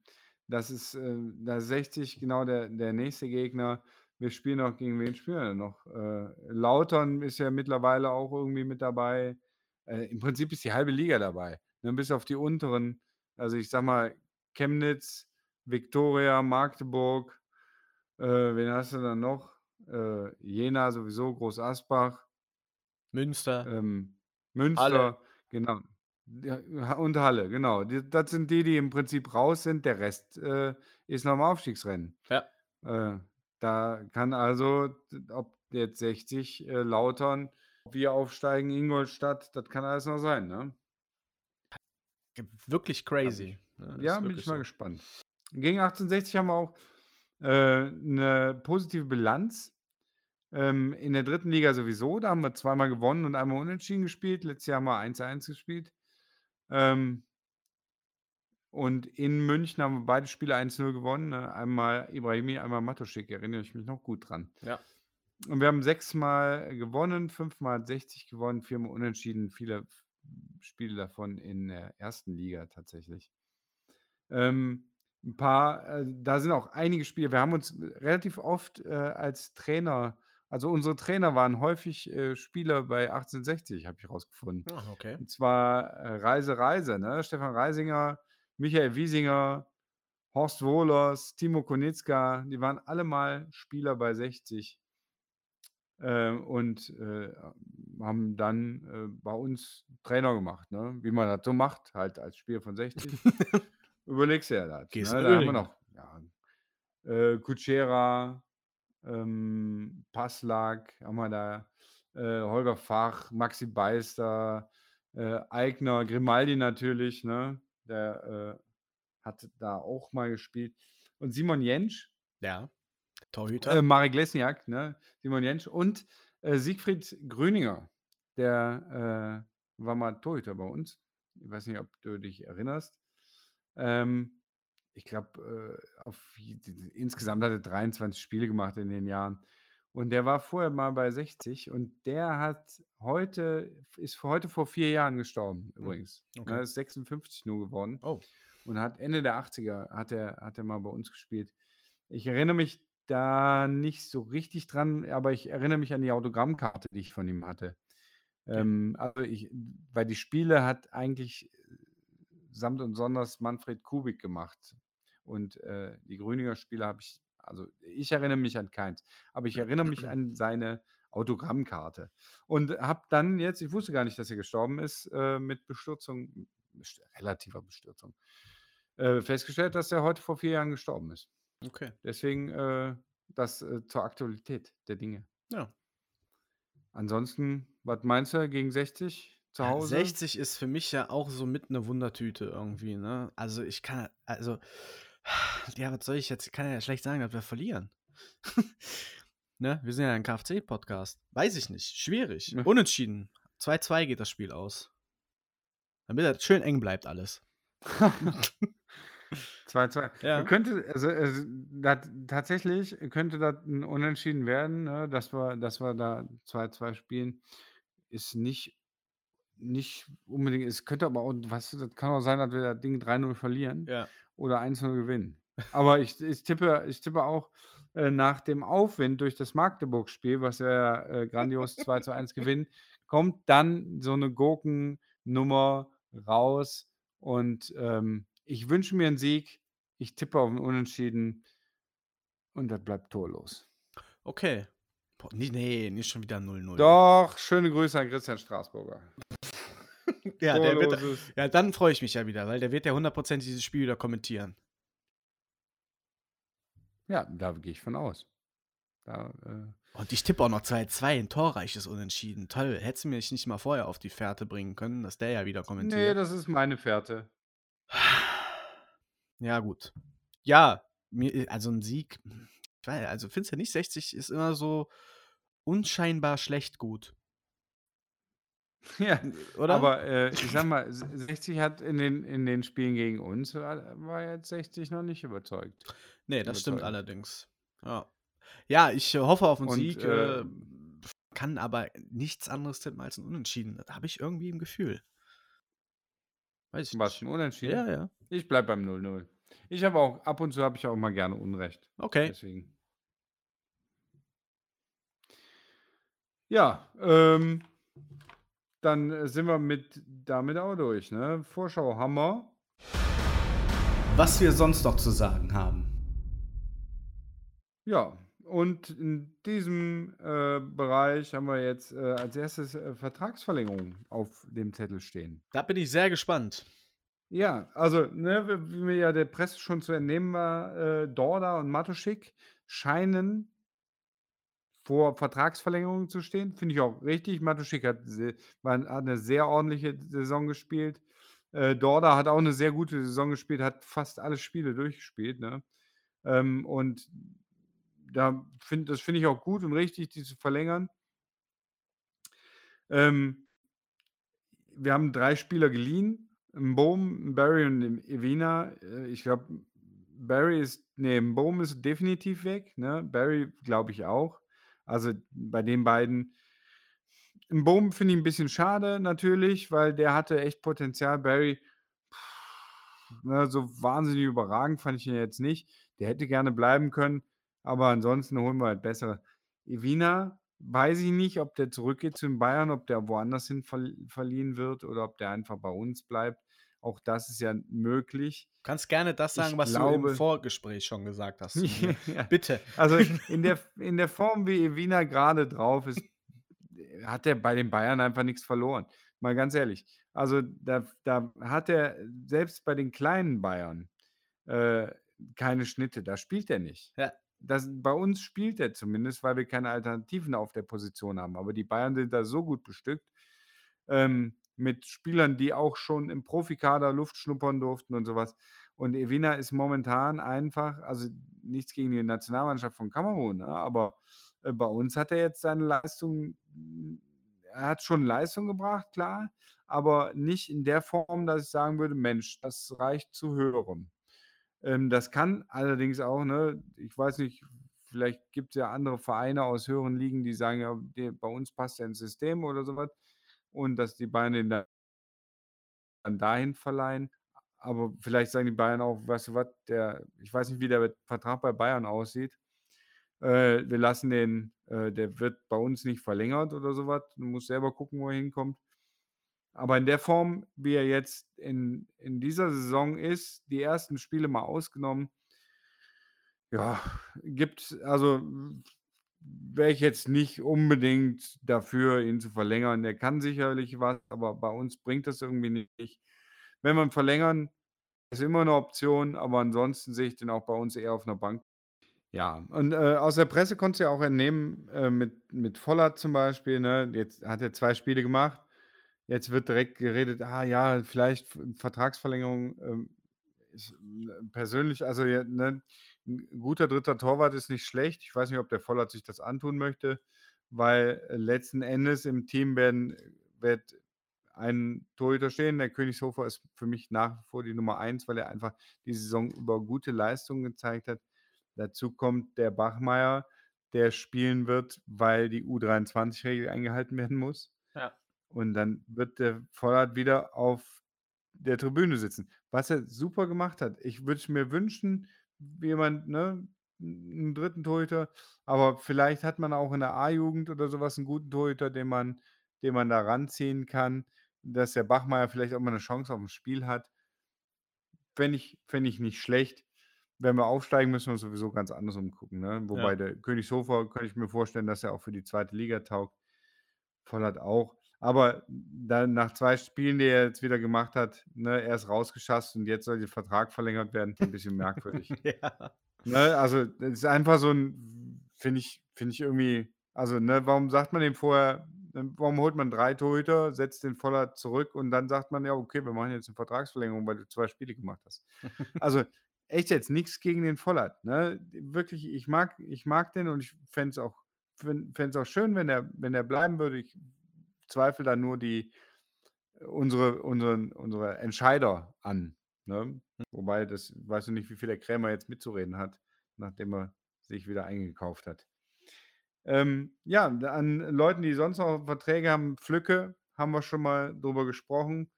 Das ist, äh da 60 genau der der nächste Gegner. Wir spielen noch gegen wen spielen wir noch? Äh, Lautern ist ja mittlerweile auch irgendwie mit dabei. Äh, im Prinzip ist die halbe Liga dabei, ne, bis auf die unteren. Also, ich sage mal, Chemnitz, Viktoria, Magdeburg, äh, wen hast du dann noch? Äh, Jena sowieso, Groß Asbach. Münster. Ähm, Halle. Münster, genau. Ja, und Halle, genau. Die das sind die, die im Prinzip raus sind. Der Rest, äh, ist noch im Aufstiegsrennen. Ja. Äh, da kann also, ob jetzt 60, äh, Lautern, wir aufsteigen, Ingolstadt, das kann alles noch sein, ne? Wirklich crazy, ne? ja, Ist bin ich mal so. gespannt. Gegen 1860 haben wir auch, äh, 'ne positive Bilanz. Ähm, in der 3. Liga sowieso, da haben wir zweimal gewonnen und einmal unentschieden gespielt. Letztes Jahr haben wir 1:1 gespielt. Ähm und in München haben wir beide Spiele 1:0 gewonnen, ne? Einmal Ibrahimi, einmal Matuschik, erinnere ich mich noch gut dran. Ja. Und wir haben 6 Mal gewonnen, 5 Mal hat 60 gewonnen, 4 Mal unentschieden, viele Spiele davon in der 1. Liga tatsächlich. Ähm, 'n paar äh, da sind auch einige Spiele wir haben uns relativ oft, äh, als Trainer also unsere Trainer waren häufig, äh, Spieler bei 1860, habe ich rausgefunden. Ah, okay. Und zwar, äh, Reise, Reise, ne? Stefan Reisinger, Michael Wiesinger, Horst Wohlers, Timo Kunitzka, die waren alle mal Spieler bei 60. Äh, und, äh, haben dann, äh, bei uns Trainer gemacht, ne? Wie man das so macht, halt als Spieler von 60. Überlegst dir ja das, Gehst ne? Da haben wir noch, ja, äh, Kutschera, ähm, Passlack haben wir da, äh, Holger Fach, Maxi Beister, äh, Aigner, Grimaldi natürlich, ne? Der, äh, hat da auch mal gespielt. Und Simon Jentsch Ja, äh, Torhüter. Marek Lesniak, ne? Simon Jentsch und, äh, Siegfried Gröninger, der, äh, war mal Torhüter bei uns. Ich weiß nicht, ob du dich erinnerst. Ähm, ich glaube, äh, insgesamt hat er 23 Spiele gemacht in den Jahren. Und der war vorher mal bei 60 und der hat heute ist heute vor 4 Jahren gestorben Hm, übrigens, ne? okay. Ist 56 nur geworden Oh. und hat Ende der 80er hat er hat er mal bei uns gespielt. Ich erinnere mich, da nicht so richtig dran, aber ich erinnere mich an die Autogrammkarte, die ich von ihm hatte. Ähm, also ich weil die Spiele hat eigentlich samt und sonders Manfred Kubik gemacht. Und, äh, die Grüninger Spiele habe ich also, ich erinnere mich an keins, aber ich erinnere mich an seine Autogrammkarte und habe dann jetzt ich wusste gar nicht, dass er gestorben ist, äh, mit Bestürzung best relativer Bestürzung, äh, festgestellt, dass er heute vor 4 Jahren gestorben ist. Okay. Deswegen, äh, das, äh, zur Aktualität der Dinge. Ja. Ansonsten, was meinst du gegen 60 zu Hause? 60 ist für mich ja auch so mit 'ne Wundertüte irgendwie, ne? Also, ich kann also ja, was soll ich jetzt ich kann ja schlecht sagen, dass wir verlieren. Ne? Wir sind ja ein KFC-Podcast. Weiß ich nicht. Schwierig. Ja. Unentschieden. 2:2 geht das Spiel aus. Damit das schön eng bleibt alles. 2:2. Ja. Könnte also also, dat tatsächlich könnte das 'n Unentschieden werden, ne, dass wir dass wir da 2:2 spielen. Ist nicht nicht unbedingt es könnte aber auch weißt du, das kann auch sein, dass wir das Ding 3:0 verlieren Ja. oder 1:0 gewinnen. Aber ich ich tippe ich tippe auch, äh, nach dem Aufwind durch das Magdeburg-Spiel, was wir äh, grandios 2:1 gewinnen, kommt dann so 'ne Gurkennummer raus und, ähm, ich wünsche mir 'n Sieg. Ich tippe auf 'n Unentschieden und das bleibt torlos. Okay. Boah, ne, ne, nicht schon wieder 0:0. Doch, schöne Grüße an Christian Straßburger. Ja, der wird ja, dann freue ich mich ja wieder, weil der wird ja hundertprozentig dieses Spiel wieder kommentieren. Ja, da gehe ich von aus. Da, äh Und ich tippe auch noch 2:2, 'n torreiches Unentschieden. Toll. Hättest du mich nicht mal vorher auf die Fährte bringen können, dass der ja wieder kommentiert? das ist meine Fährte. Ja, gut. Ja, mir also 'n Sieg ich wei also, findest du nicht, 60 ist immer so unscheinbar schlecht gut? Ja, oder? aber, äh, ich sage mal, S 60 hat in den in den Spielen gegen uns war war jetzt 60 noch nicht überzeugt Ne, das stimmt überzeugend. allerdings. Ja. Ja, ich hoffe auf 'n Und, Sieg, äh, ähm kann aber nichts anderes tippen als 'n Unentschieden. Das habe ich irgendwie im Gefühl. Weiß ich Was, nicht. Unentschieden? Ja, ja. Ich bleibe beim 0:0. Ich habe auch ab und zu habe ich auch mal gerne Unrecht. Okay. Deswegen. Ja, ähm, dann, äh, sind wir mit damit auch durch, ne? Vorschau haben wir. Was wir sonst noch zu sagen haben. Ja, und in diesem, äh, Bereich haben wir jetzt, äh, als 1. äh, Vertragsverlängerung auf dem Zettel stehen. Da bin ich sehr gespannt. Ja, also, ne, wie mir ja der Presse schon zu entnehmen war, äh, Dorda und Matuschik scheinen vor Vertragsverlängerungen zu stehen. Finde ich auch richtig. Matuschik hat hat 'ne sehr ordentliche Saison gespielt. Äh, Dorda hat auch 'ne sehr gute Saison gespielt, hat fast alle Spiele durchgespielt, ne? Ähm, und da finde das finde ich auch gut und richtig, die zu verlängern. Ähm wir haben 3 Spieler geliehen, Mbom, Mbarré und M Evina. Äh, ich glaube, Barry ist ne, Mbom ist definitiv weg, ne? Barry glaube ich auch. Also, bei den beiden Mbom finde ich 'n bisschen schade natürlich, weil der hatte echt Potenzial. Barry, ne, so wahnsinnig überragend fand ich ihn jetzt nicht. Der hätte gerne bleiben können, aber ansonsten holen wir halt bessere. Evina, weiß ich nicht, ob der zurückgeht zu den Bayern, ob der woanders hin verl verliehen wird oder ob der einfach bei uns bleibt. Auch das ist ja möglich. Kannst gerne das sagen, Ich was du im glaube Vorgespräch schon gesagt hast. Ja. Bitte. Also, in der in der Form, wie Evina grade drauf ist, hat der bei den Bayern einfach nix verloren. Mal ganz ehrlich. Also, da da hat er selbst bei den kleinen Bayern, äh, keine Schnitte, da spielt er nicht. Ja. Das bei uns spielt er zumindest, weil wir keine Alternativen auf der Position haben. Aber die Bayern sind da so gut bestückt, ähm, mit Spielern, die auch schon im Profikader Luft schnuppern durften und so was. Und Evina ist momentan einfach also, nichts gegen die Nationalmannschaft von Kamerun, ne, aber, äh, bei uns hat er jetzt seine Leistung er hat schon Leistung gebracht, klar, aber nicht in der Form, dass ich sagen würde: „Mensch, das reicht zu Höherem.“ Ähm, das kann allerdings auch, ne ich weiß nicht, vielleicht gibt's ja andere Vereine aus höheren Ligen, die sagen: „Ja, bei uns passt er ins System“ oder so was und dass die Bayern den da dann dahin verleihen. Aber vielleicht sagen die Bayern auch: „Weißt du was, der“ ich weiß nicht, wie der Vertrag bei Bayern aussieht. äh, wir lassen den, äh, der wird bei uns nicht verlängert oder so was. Du musst selber gucken, wo er hinkommt. Aber in der Form, wie er jetzt in in dieser Saison ist, die ersten Spiele mal ausgenommen ja, gibt also, wäre ich jetzt nicht unbedingt dafür, ihn zu verlängern. Der kann sicherlich was, aber bei uns bringt das irgendwie nicht. Wenn ihn verlängern, ist immer 'ne Option, aber ansonsten sehe ich den auch bei uns eher auf 'ner Bank. Ja, und, äh, aus der Presse konntest du ja auch entnehmen, äh, mit mit Vollert zum Beispiel, ne? Jetzt hat er 2 Spiele gemacht. Jetzt wird direkt geredet: „Ah ja, vielleicht Vertragsverlängerung“, ähm, ich, äh, persönlich also, ne, 'n guter 3. Torwart ist nicht schlecht. Ich weiß nicht, ob der Vollert sich das antun möchte, weil letzten Endes im Team werden wird ein Torhüter stehen. Der Königshofer ist für mich nach wie vor die Nummer 1, weil er einfach die Saison über gute Leistungen gezeigt hat. Dazu kommt der Bachmeier, der spielen wird, weil die U23-Regel eingehalten werden muss. Ja. Und dann wird der Vollert wieder auf der Tribüne sitzen, was er super gemacht hat. Ich würde es mir wünschen, jemand, ne, 'n 'n 3. Torhüter, aber vielleicht hat man auch in der A-Jugend oder so was 'n guten Torhüter, den man den man da ranziehen kann, dass der Bachmeier vielleicht auch mal 'ne Chance aufm Spiel hat. Fände ich fände ich nicht schlecht. Wenn wir aufsteigen, müssen wir uns sowieso ganz anders umgucken, ne? Wobei Ja. der Königshofer könnte ich mir vorstellen, dass er auch für die 2. Liga taugt. Vollert auch. Aber dann nach 2 Spielen, die er jetzt wieder gemacht hat, ne, erst rausgeschasst und jetzt soll der Vertrag verlängert werden, 'n bisschen merkwürdig. Ja. Ne, also, das ist einfach so 'n finde ich finde ich irgendwie also, ne, warum sagt man dem vorher warum holt man 3 Torhüter, setzt den Vollert zurück und dann sagt man: „Ja, okay, wir machen jetzt 'ne Vertragsverlängerung, weil du 2 Spiele gemacht hast.“ Also, echt jetzt, nix gegen den Vollert, ne? Wirklich, ich mag ich mag den und ich fände es auch es auch schön, wenn er wenn er bleiben würde. Ich zweifle da nur die unsere unseren unsere Entscheider an, ne? Wobei das weiß ich nicht, wie viel der Krämer jetzt mitzureden hat, nachdem er sich wieder eingekauft hat. Ähm, ja, an Leuten, die sonst noch Verträge haben, Flücke, haben wir schon mal drüber gesprochen.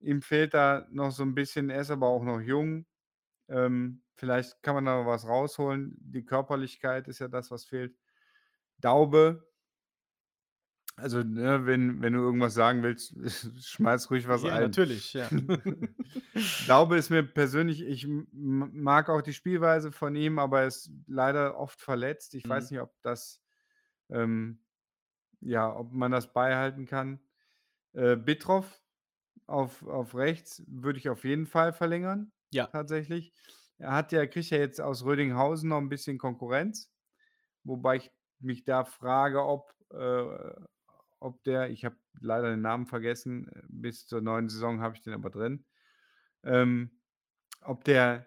Ihm fehlt da noch so 'n bisschen er ist aber auch noch jung. Ähm, vielleicht kann man da noch was rausholen. Die Körperlichkeit ist ja das, was fehlt. Daube also, ne, wenn wenn du irgendwas sagen willst, schmeiß ruhig was Ja, ein. natürlich, ja. Daube ist mir persönlich ich m mag auch die Spielweise von ihm, aber er ist leider oft verletzt. Ich Mhm. weiß nicht, ob das ähm, ja, ob man das beibehalten kann. Äh, Bittroff auf auf rechts würde ich auf jeden Fall verlängern, Ja. tatsächlich. Er hat ja kriegt ja jetzt aus Rödinghausen noch 'n bisschen Konkurrenz, wobei ich mich da frage, ob äh, ob der ich habe leider den Namen vergessen, bis zur neuen Saison habe ich den aber drin. Ähm, ob der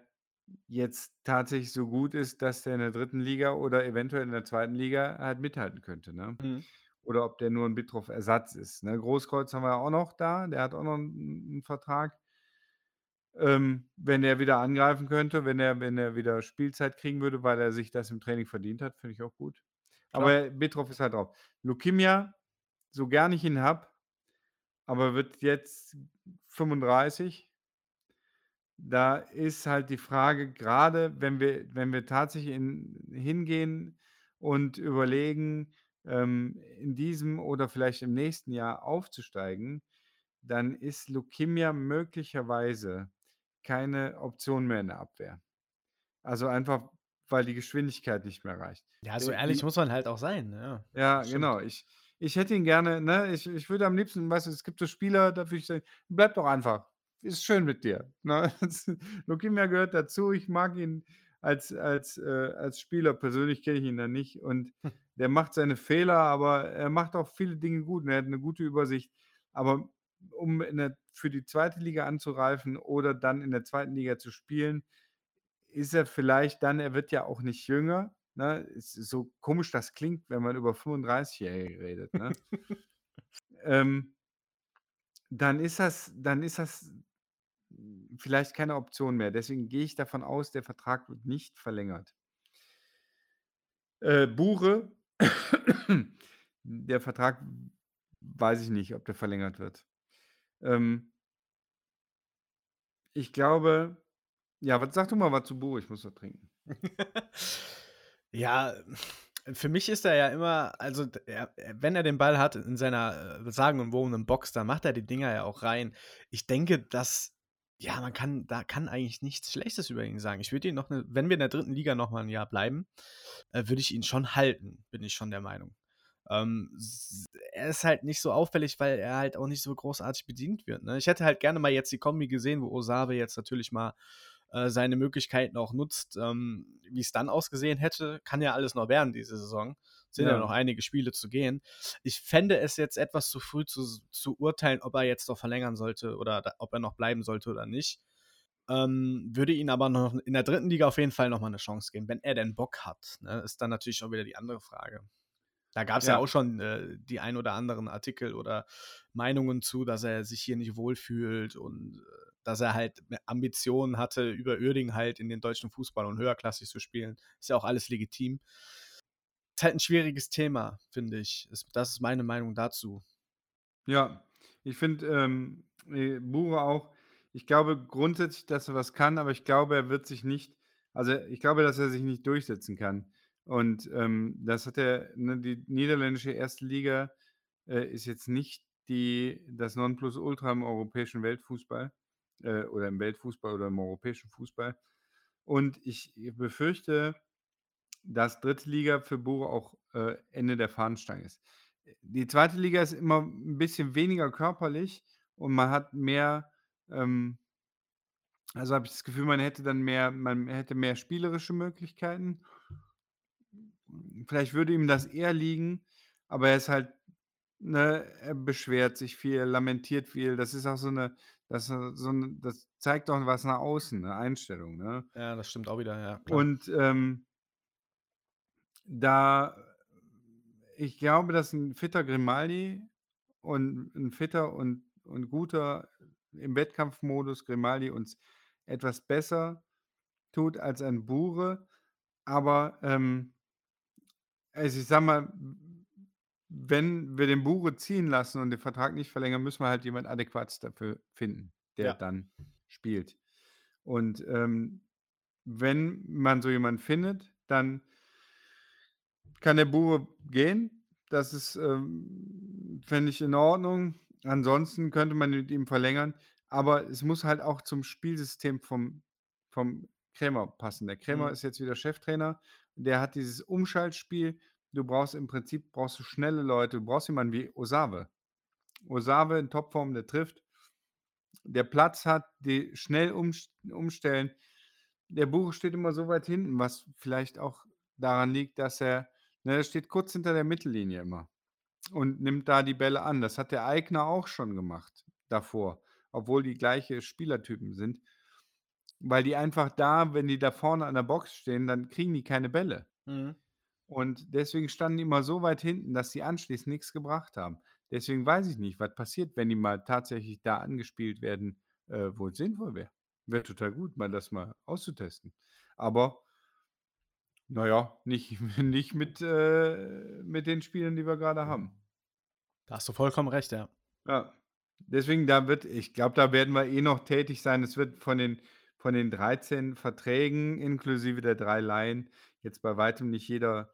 jetzt tatsächlich so gut ist, dass der in der 3. Liga oder eventuell in der 2. Liga halt mithalten könnte, ne? Mhm. Oder ob der nur 'n Bittroff-Ersatz ist, ne? Großkreuz haben wir ja auch noch da, der hat auch noch 'n 'n Vertrag. Ähm, wenn der wieder angreifen könnte, wenn er wenn er wieder Spielzeit kriegen würde, weil er sich das im Training verdient hat, finde ich auch gut. Klar. Aber Bittroff ist halt drauf. Lukimja, so gern ich ihn habe, aber wird jetzt 35. Da ist halt die Frage, grade wenn wir wenn wir tatsächlich in hingehen und überlegen, ähm, in diesem oder vielleicht im nächsten Jahr aufzusteigen, dann ist Lukimja möglicherweise keine Option mehr in der Abwehr. Also, einfach, weil die Geschwindigkeit nicht mehr reicht. Ja, so Der ehrlich die muss man halt auch sein, ja. Ja, stimmt. genau. Ich ich hätte ihn gerne ne, ich ich würde am liebsten weißt du, es gibt so Spieler, da würde ich sagen: „Bleib doch einfach. Ist schön mit dir“, ne? Lukimja gehört dazu. Ich mag ihn als als äh, als Spieler persönlich kenne ich ihn da nicht und der macht seine Fehler, aber er macht auch viele Dinge gut und er hat 'ne gute Übersicht. Aber um der für die 2. Liga anzureifen oder dann in der 2. Liga zu spielen, ist er vielleicht dann er wird ja auch nicht jünger, ne? Ist so komisch das klingt, wenn man über 35-Jährige redet, ne? Ähm dann ist das dann ist das vielleicht keine Option mehr. Deswegen gehe ich davon aus, der Vertrag wird nicht verlängert. Äh, Bure, der Vertrag weiß ich nicht, ob der verlängert wird. Ähm ich glaube ja, was sag du mal was zu Bure, ich muss was trinken. Ja, für mich ist er ja immer, also er, er- wenn er den Ball hat in seiner äh, sagenumwobenen Box, dann macht er die Dinger ja auch rein. Ich denke, dass, ja, man kann, da kann eigentlich nichts Schlechtes über ihn sagen. Ich würde ihn noch, ne, wenn wir in der dritten Liga noch mal ein Jahr bleiben, äh, würde ich ihn schon halten, bin ich schon der Meinung. Ähm, er ist halt nicht so auffällig, weil er halt auch nicht so großartig bedient wird. Ne? Ich hätte halt gerne mal jetzt die Kombi gesehen, wo Osave jetzt natürlich mal äh, seine Möglichkeiten auch nutzt. Ähm, Wie es dann ausgesehen hätte, kann ja alles noch werden diese Saison. Sind ja, Ja. noch einige Spiele zu gehen. Ich fände es jetzt etwas zu früh zu, zu urteilen, ob er jetzt noch verlängern sollte oder da, ob er noch bleiben sollte oder nicht. Ähm, würde ihn aber noch in der dritten Liga auf jeden Fall nochmal eine Chance geben, wenn er denn Bock hat. Ne? Ist dann natürlich auch wieder die andere Frage. Da gab es ja. Ja. auch schon äh, die ein oder anderen Artikel oder Meinungen zu, dass er sich hier nicht wohlfühlt und äh, dass er halt Ambitionen hatte, über Uerdingen halt in den deutschen Fußball und höherklassig zu spielen. Ist ja auch alles legitim. Ist halt ein schwieriges Thema, finde ich. Das ist meine Meinung dazu. Ja, ich finde, ähm, äh, Bure auch ich glaube grundsätzlich, dass er was kann, aber ich glaube, er wird sich nicht also, ich glaube, dass er sich nicht durchsetzen kann. Und, ähm, das hat er ne, die niederländische erste Liga, äh, ist jetzt nicht die das Nonplusultra im europäischen Weltfußball, äh, oder im Weltfußball oder im europäischen Fußball. Und ich befürchte, dass dritte Liga für Bure auch, äh, Ende der Fahnenstange ist. Die zweite Liga ist immer ein bisschen weniger körperlich und man hat mehr, ähm also, habe ich das Gefühl, man hätte dann mehr man hätte mehr spielerische Möglichkeiten. Vielleicht würde ihm das eher liegen, aber er ist halt ne, er beschwert sich viel, er lamentiert viel. Das ist auch so 'ne das ist so 'n das zeigt auch was nach außen, 'ne Einstellung, ne? Ja, das stimmt auch wieder, ja, klar. Und, ähm da ich glaube, dass 'n fitter Grimaldi und 'n fitter und und guter im Wettkampfmodus Grimaldi uns etwas besser tut als ein Bure. Aber, ähm also, ich sage mal, wenn wir den Bure ziehen lassen und den Vertrag nicht verlängern, müssen wir halt jemand Adäquates dafür finden, der Ja. dann spielt. Und, ähm, wenn man so jemanden findet, dann kann der Bure gehen. Das ist, ähm, fände ich in Ordnung. Ansonsten könnte man mit ihm verlängern, aber es muss halt auch zum Spielsystem vom vom Krämer passen. Der Krämer Mhm. ist jetzt wieder Cheftrainer. Der hat dieses Umschaltspiel. Du brauchst im Prinzip brauchst du schnelle Leute. Du brauchst jemanden wie Osave. Osave in Topform, der trifft, der Platz hat, die schnell umst umstellen. Der Bure steht immer so weit hinten, was vielleicht auch daran liegt, dass er ne, er steht kurz hinter der Mittellinie immer und nimmt da die Bälle an. Das hat der Aigner auch schon gemacht davor, obwohl die gleiche Spielertypen sind, weil die einfach da wenn die da vorne an der Box stehen, dann kriegen die keine Bälle. Mhm. Und deswegen standen die immer so weit hinten, dass die anschließend nix gebracht haben. Deswegen weiß ich nicht, was passiert, wenn die mal tatsächlich da angespielt werden, äh, wo es sinnvoll wäre. Wäre total gut, mal das mal auszutesten. Aber na ja, nicht nicht mit äh, mit den Spielern, die wir grade haben. Da hast du vollkommen recht, ja. Ja, deswegen da wird ich glaube, da werden wir eh noch tätig sein. Es wird von den von den 13 Verträgen inklusive der 3 Leihen jetzt bei weitem nicht jeder,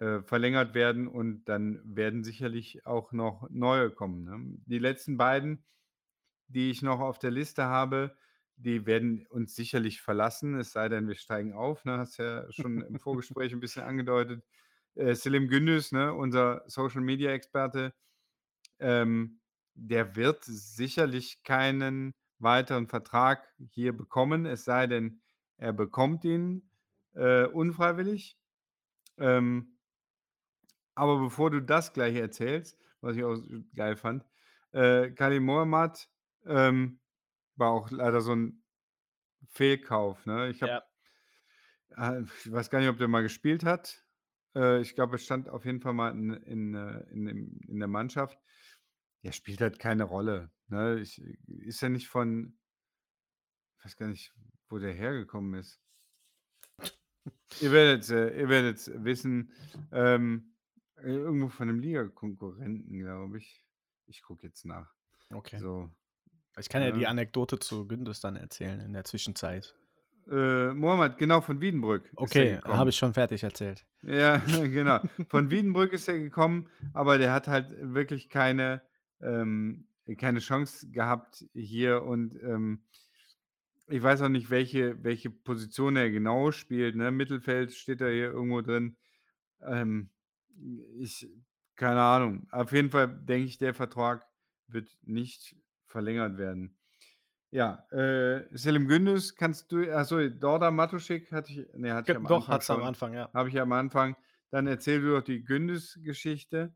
äh, verlängert werden und dann werden sicherlich auch noch neue kommen, ne? Die letzten beiden, die ich noch auf der Liste habe, die werden uns sicherlich verlassen, es sei denn, wir steigen auf, ne? Hast ja schon im Vorgespräch 'n bisschen angedeutet. Äh, Selim Gündüz, ne, unser Social-Media-Experte, ähm, der wird sicherlich keinen weiteren Vertrag hier bekommen, es sei denn, er bekommt ihn, äh, unfreiwillig. Ähm aber bevor du das gleich erzählst, was ich auch geil fand, äh, Khalil Mohammed, ähm, war auch leider so 'n Fehlkauf, ne? Ich habe Ja. äh, ich weiß gar nicht, ob der mal gespielt hat. Äh, ich glaube, er stand auf jeden Fall mal in in äh, in in der Mannschaft. Der spielt halt keine Rolle, ne? Ich ist ja nicht von weiß gar nicht, wo der hergekommen ist. Ihr werdet's äh, ihr wissen, ähm, äh, irgendwo von 'nem Ligakonkurrenten, glaube ich. Ich gucke jetzt nach. Okay. So, Ich kann ja die ne? Anekdote zu Gündüz dann erzählen in der Zwischenzeit. Äh, Mohammed, genau, von Wiedenbrück Okay, habe ich schon fertig erzählt. Ja, genau. Von Wiedenbrück ist er gekommen, aber der hat halt wirklich keine, ähm, keine Chance gehabt hier und ähm, ich weiß auch nicht, welche, welche Position er genau spielt. Ne? Mittelfeld steht er hier irgendwo drin. Ähm, ich, keine Ahnung. Auf jeden Fall denke ich, der Vertrag wird nicht verlängert werden. Ja, äh, Selim Gündüz kannst du, achso, Dorda Matuschik hatte ich, ne, hatte ich am Doch, Anfang hat's am schon. Anfang, ja. Habe ich am Anfang. Dann erzähl du doch die Gündüz-Geschichte.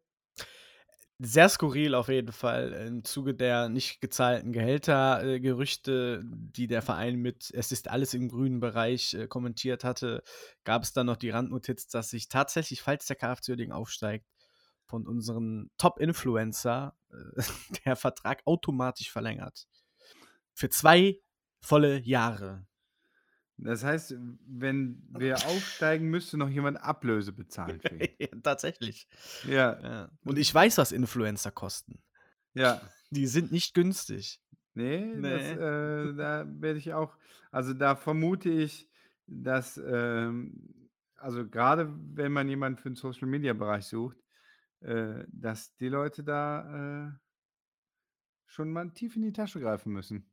Sehr skurril auf jeden Fall im Zuge der nicht gezahlten Gehälter-Gerüchte, die der Verein mit „Es ist alles im grünen Bereich“ äh, kommentiert hatte, gab es dann noch die Randnotiz, dass sich tatsächlich, falls der KFC Uerdingen aufsteigt, von unseren Top-Influencer äh, der Vertrag automatisch verlängert. Für zwei volle Jahre. Das heißt, wenn wir aufsteigen, müsste noch jemand Ablöse bezahlen. Ja, tatsächlich. Ja, Ja. Und ich weiß, was Influencer kosten. ja. Die sind nicht günstig. Nee, das, Nee. äh, da werde ich auch also, da vermute ich, dass, ähm also, gerade wenn man jemanden für den Social-Media-Bereich sucht, äh, dass die Leute da, äh schon mal tief in die Tasche greifen müssen.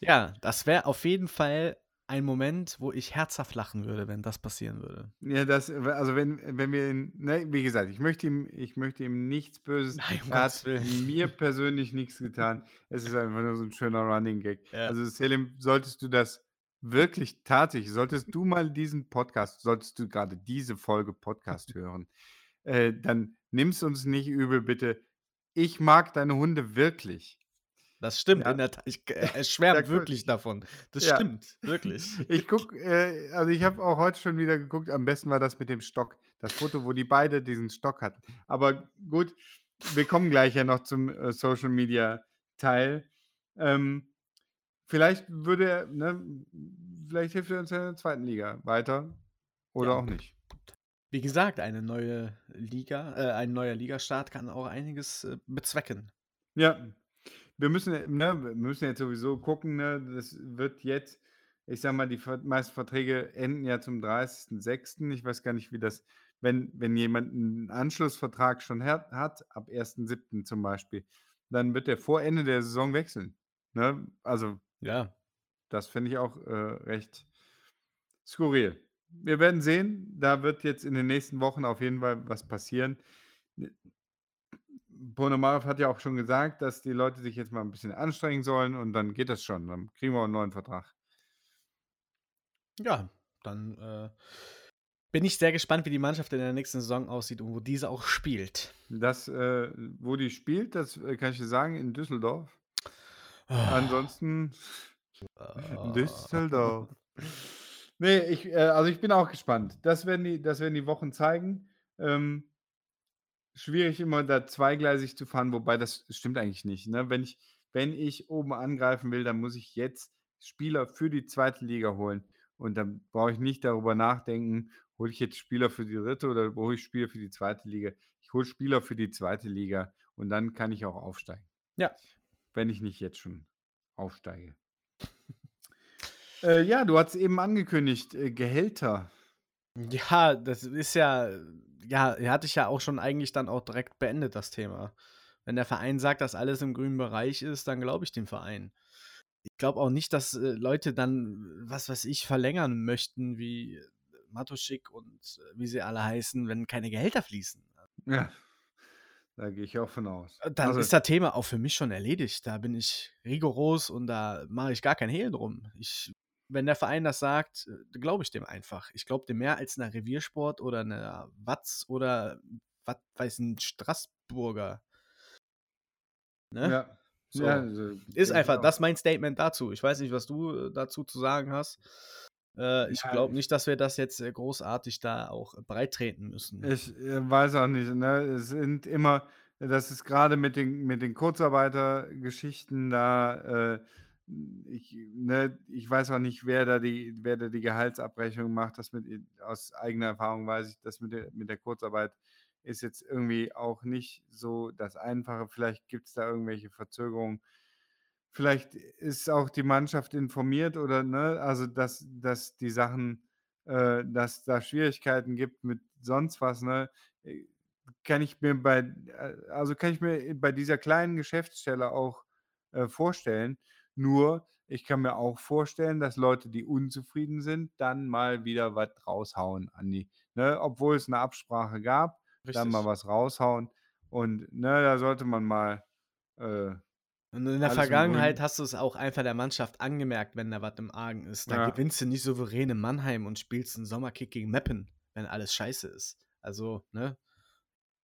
Ja, das wäre auf jeden Fall ein Moment, wo ich herzhaft lachen würde, wenn das passieren würde. Ja, das also, wenn wenn wir ihn ne, wie gesagt, ich möchte ihm ich möchte ihm nichts Böses. Nein, um Er hat mir persönlich nichts getan. Es ist einfach nur so 'n schöner Running Gag. Ja. Also, Selim, solltest du das wirklich tatsächlich solltest du mal diesen Podcast solltest du grade diese Folge Podcast hören, äh, dann nimm's uns nicht übel, bitte. Ich mag deine Hunde wirklich. Das stimmt Ja. in der Tat. Ich äh, er schwärmt wirklich davon. Das Ja. stimmt, wirklich. Ich gucke, äh also, ich habe auch heute schon wieder geguckt, am besten war das mit dem Stock. Das Foto, wo die beide diesen Stock hatten. Aber gut, wir kommen gleich ja noch zum, äh, Social-Media-Teil. Ähm, vielleicht würde er ne, vielleicht hilft er uns ja in der 2. Liga weiter oder Ja. auch nicht. Wie gesagt, eine neue Liga äh, ein neuer Ligastart kann auch einiges, äh, bezwecken. Ja, wir müssen ne, wir müssen jetzt sowieso gucken, ne? Das wird jetzt ich sage mal, die meisten Verträge enden ja zum 30.06. Ich weiß gar nicht, wie das wenn wenn jemand 'n Anschlussvertrag schon hat hat, ab 1.07. zum Beispiel, dann wird der vor Ende der Saison wechseln, ne? Also, Ja. das finde ich auch, äh, recht skurril. Wir werden sehen. Da wird jetzt in den nächsten Wochen auf jeden Fall was passieren. Ponomarev hat ja auch schon gesagt, dass die Leute sich jetzt mal 'n bisschen anstrengen sollen und dann geht das schon. Dann kriegen wir auch 'n neuen Vertrag. Ja, dann, äh, bin ich sehr gespannt, wie die Mannschaft in der nächsten Saison aussieht und wo diese auch spielt. Das, äh wo die spielt, das, äh, kann ich dir sagen, in Düsseldorf. Ah. Ansonsten Ah. Düsseldorf. Ne, ich äh, also, ich bin auch gespannt. Das werden die das werden die Wochen zeigen. Ähm schwierig immer da zweigleisig zu fahren, wobei das stimmt eigentlich nicht, ne? Wenn ich wenn ich oben angreifen will, dann muss ich jetzt Spieler für die 2. Liga holen. Und dann brauche ich nicht darüber nachdenken, hole ich jetzt Spieler für die 3. oder hole ich Spieler für die 2. Liga. Ich hole Spieler für die 2. Liga und dann kann ich auch aufsteigen. Ja. Wenn ich nicht jetzt schon aufsteige. Äh, ja, du hattest eben angekündigt, äh, Gehälter. Ja, das ist ja ja, hatte ich ja auch schon eigentlich dann auch direkt beendet, das Thema. Wenn der Verein sagt, dass alles im grünen Bereich ist, dann glaube ich dem Verein. Ich glaube auch nicht, dass, äh, Leute dann, was weiß ich, verlängern möchten wie Matuschik und äh, wie sie alle heißen, wenn keine Gehälter fließen. Ja, da gehe ich auch von aus. Äh, dann Also ist das Thema auch für mich schon erledigt. Da bin ich rigoros und da mache ich gar kein Hehl drum. Ich wenn der Verein das sagt, äh, glaube ich dem einfach. Ich glaube dem mehr als 'ner Reviersport oder 'ner Watz oder was weiß 'n Straßburger. Ne? Ja. So. Ja, also, Ist einfach auch. das ist mein Statement dazu. Ich weiß nicht, was du, äh, dazu zu sagen hast. Äh, ich Ja, glaube ich nicht, dass wir das jetzt, äh, großartig da auch breittreten müssen. Ich, weiß auch nicht, ne? Es sind immer das ist grade mit den mit den Kurzarbeitergeschichten da, äh ich ne, ich weiß auch nicht, wer da die wer da die Gehaltsabrechnung macht. Das mit aus eigener Erfahrung weiß ich, das mit der mit der Kurzarbeit ist jetzt irgendwie auch nicht so das Einfache. Vielleicht gibt's da irgendwelche Verzögerungen. vielleicht ist auch die Mannschaft informiert oder, ne, also, dass dass die Sachen äh, dass da Schwierigkeiten gibt mit sonst was, ne? Äh, kann ich mir bei äh, also, kann ich mir bei dieser kleinen Geschäftsstelle auch, äh, vorstellen. Nur, ich kann mir auch vorstellen, dass Leute, die unzufrieden sind, dann mal wieder was raushauen an die ne, obwohl es 'ne Absprache gab, dann mal Richtig. was raushauen und, ne, da sollte man mal, äh Und in der Vergangenheit hast du es auch einfach der Mannschaft angemerkt, wenn da was im Argen ist. Da Ja. gewinnst du nicht souverän in Mannheim und spielst 'n Sommerkick gegen Meppen, wenn alles scheiße ist. Also, ne?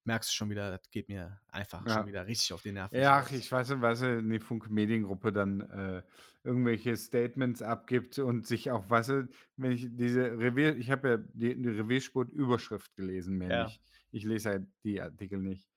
Merkst du schon wieder, das geht mir einfach schon Ja. wieder richtig auf die Nerven Ja, ach, ich weiß du, wenn die Funke Mediengruppe dann, äh, irgendwelche Statements abgibt und sich auch weißt du, wenn ich diese Revier ich habe ja die die Reviersport-Überschrift gelesen, mehr Ja. nicht. Ich lese halt die Artikel nicht.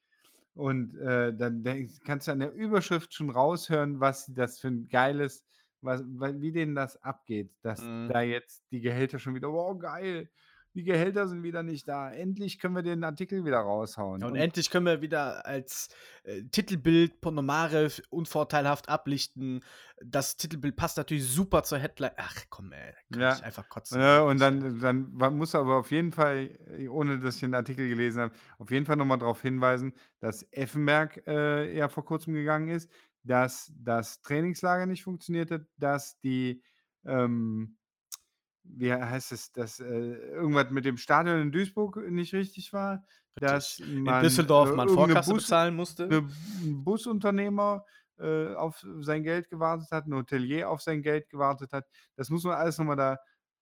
Und, äh, dann denk kannst du an der Überschrift schon raushören, was das für 'n geiles was wie denen das abgeht, dass Mhm. da jetzt die Gehälter schon wieder „Oh, geil, die Gehälter sind wieder nicht da. Endlich können wir den Artikel wieder raushauen.“ Und Und endlich können wir wieder als, äh, Titelbild Ponomarew unvorteilhaft ablichten. Das Titelbild passt natürlich super zur Headline. Ach komm, ey, kann Ja. ich einfach kotzen, Ja, und wirklich. dann dann man muss aber auf jeden Fall, äh, ohne dass ich den Artikel gelesen habe, auf jeden Fall noch mal drauf hinweisen, dass Effenberg, äh, ja vor Kurzem gegangen ist, dass das Trainingslager nicht funktioniert hat, dass die, ähm wie heißt es, dass, äh, irgendwas mit dem Stadion in Duisburg nicht richtig war, dass. In man, Düsseldorf äh, man Vorkasse Bus bezahlen musste. 'ne 'n Busunternehmer, äh, auf sein Geld gewartet hat, 'n Hotelier auf sein Geld gewartet hat. Das muss man alles noch mal da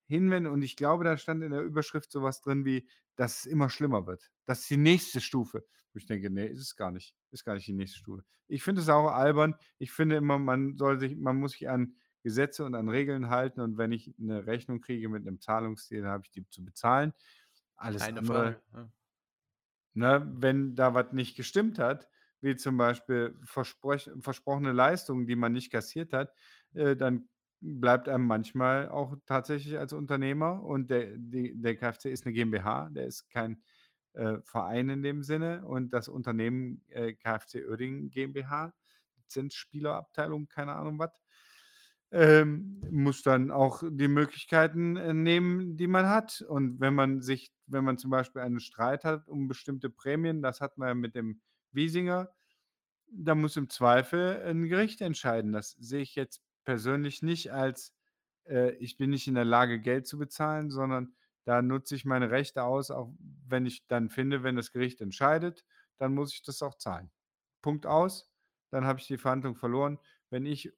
hinwenden und ich glaube, da stand in der Überschrift so was drin wie, dass es immer schlimmer wird. Das ist die nächste Stufe. Wo ich denke: „Ne, ist es gar nicht. Ist gar nicht die nächste Stufe.“ Ich finde es auch albern. Ich finde immer, man soll sich man muss sich an Gesetze und an Regeln halten und wenn ich 'ne Rechnung kriege mit 'nem Zahlungsziel, dann habe ich die zu bezahlen. Alles Keine andere Frage, ne, wenn da was nicht gestimmt hat, wie zum Beispiel versproch versprochene Leistungen, die man nicht kassiert hat, äh, dann bleibt einem manchmal auch tatsächlich als Unternehmer und der die der KFC ist 'ne GmbH, der ist kein, äh, Verein in dem Sinne und das Unternehmen, äh, KFC Uerdingen GmbH, Lizenzspielerabteilung, keine Ahnung was, ähm, muss dann auch die Möglichkeiten, äh, nehmen, die man hat. Und wenn man sich wenn man zum Beispiel einen Streit hat um bestimmte Prämien, das hatten wir ja mit dem Wiesinger, da muss im Zweifel 'n Gericht entscheiden. Das sehe ich jetzt persönlich nicht als, äh, ich bin nicht in der Lage, Geld zu bezahlen, sondern da nutze ich meine Rechte aus, auch wenn ich dann finde, wenn das Gericht entscheidet, dann muss ich das auch zahlen. Punkt aus. Dann habe ich die Verhandlung verloren. Wenn ich, äh,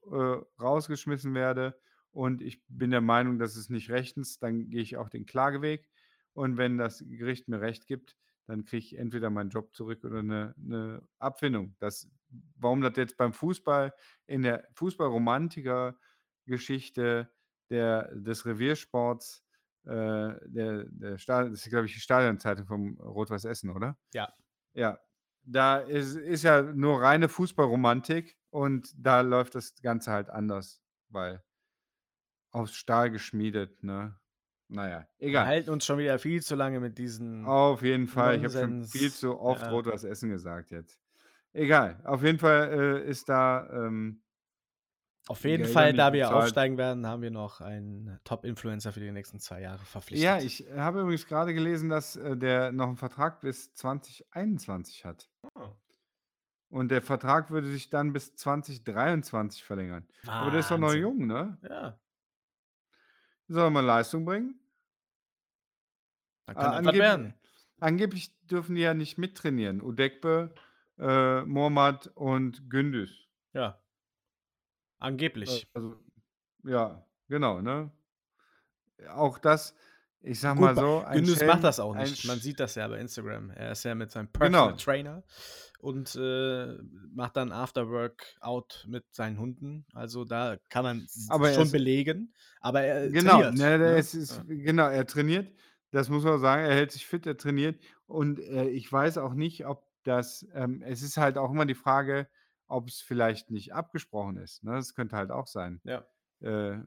rausgeschmissen werde und ich bin der Meinung, das ist nicht rechtens, dann gehe ich auch den Klageweg. Und wenn das Gericht mir Recht gibt, dann kriege ich entweder meinen Job zurück oder 'ne 'ne Abfindung. Das warum das jetzt beim Fußball in der Fußball-Romantiker-Geschichte der des Reviersports, äh, der der Sta das ist, glaube ich, die Stadionzeitung vom Rot-Weiß Essen, oder? Ja. Ja. Da ist ist ja nur reine Fußballromantik und da läuft das Ganze halt anders, weil aus Stahl geschmiedet, ne? Na ja, Wir egal. halten uns schon wieder viel zu lange mit diesen Auf jeden Fall. Ich habe schon viel Nonsens zu oft ja. Rot-Weiß Essen gesagt jetzt. Egal. Auf jeden Fall, äh, ist da, ähm Auf jeden Gelder Fall, da wir bezahlt. aufsteigen werden, haben wir noch einen Top-Influencer für die nächsten 2 Jahre verpflichtet. Ja, ich habe übrigens grade gelesen, dass, äh, der noch 'n Vertrag bis 2021 hat. Oh. Und der Vertrag würde sich dann bis 2023 verlängern. Aber der ist doch noch Wahnsinn. jung, ne? Ja. Soll er mal Leistung bringen. Dann Äh, kann was angeb werden. angeblich dürfen die ja nicht mittrainieren. Udegbe, äh, Mormat und Gündüz. Ja. Äh, Angeblich. also ja, genau, ne? Auch das, ich sage Gut, mal so, Gündüz Schelm macht das auch nicht. Man sieht das ja bei Instagram. Er ist ja mit seinem Personal Genau. Trainer und, äh, macht dann After-Workout mit seinen Hunden. Also, da kann man s Aber er schon ist belegen, aber er Genau, trainiert, ne, ne? ist Ja. genau, er trainiert. Das muss man sagen. Er hält sich fit, er trainiert und, äh, ich weiß auch nicht, ob das ähm, es ist halt auch immer die Frage, ob's vielleicht nicht abgesprochen ist, ne? Das könnte halt auch sein. Ja. Äh,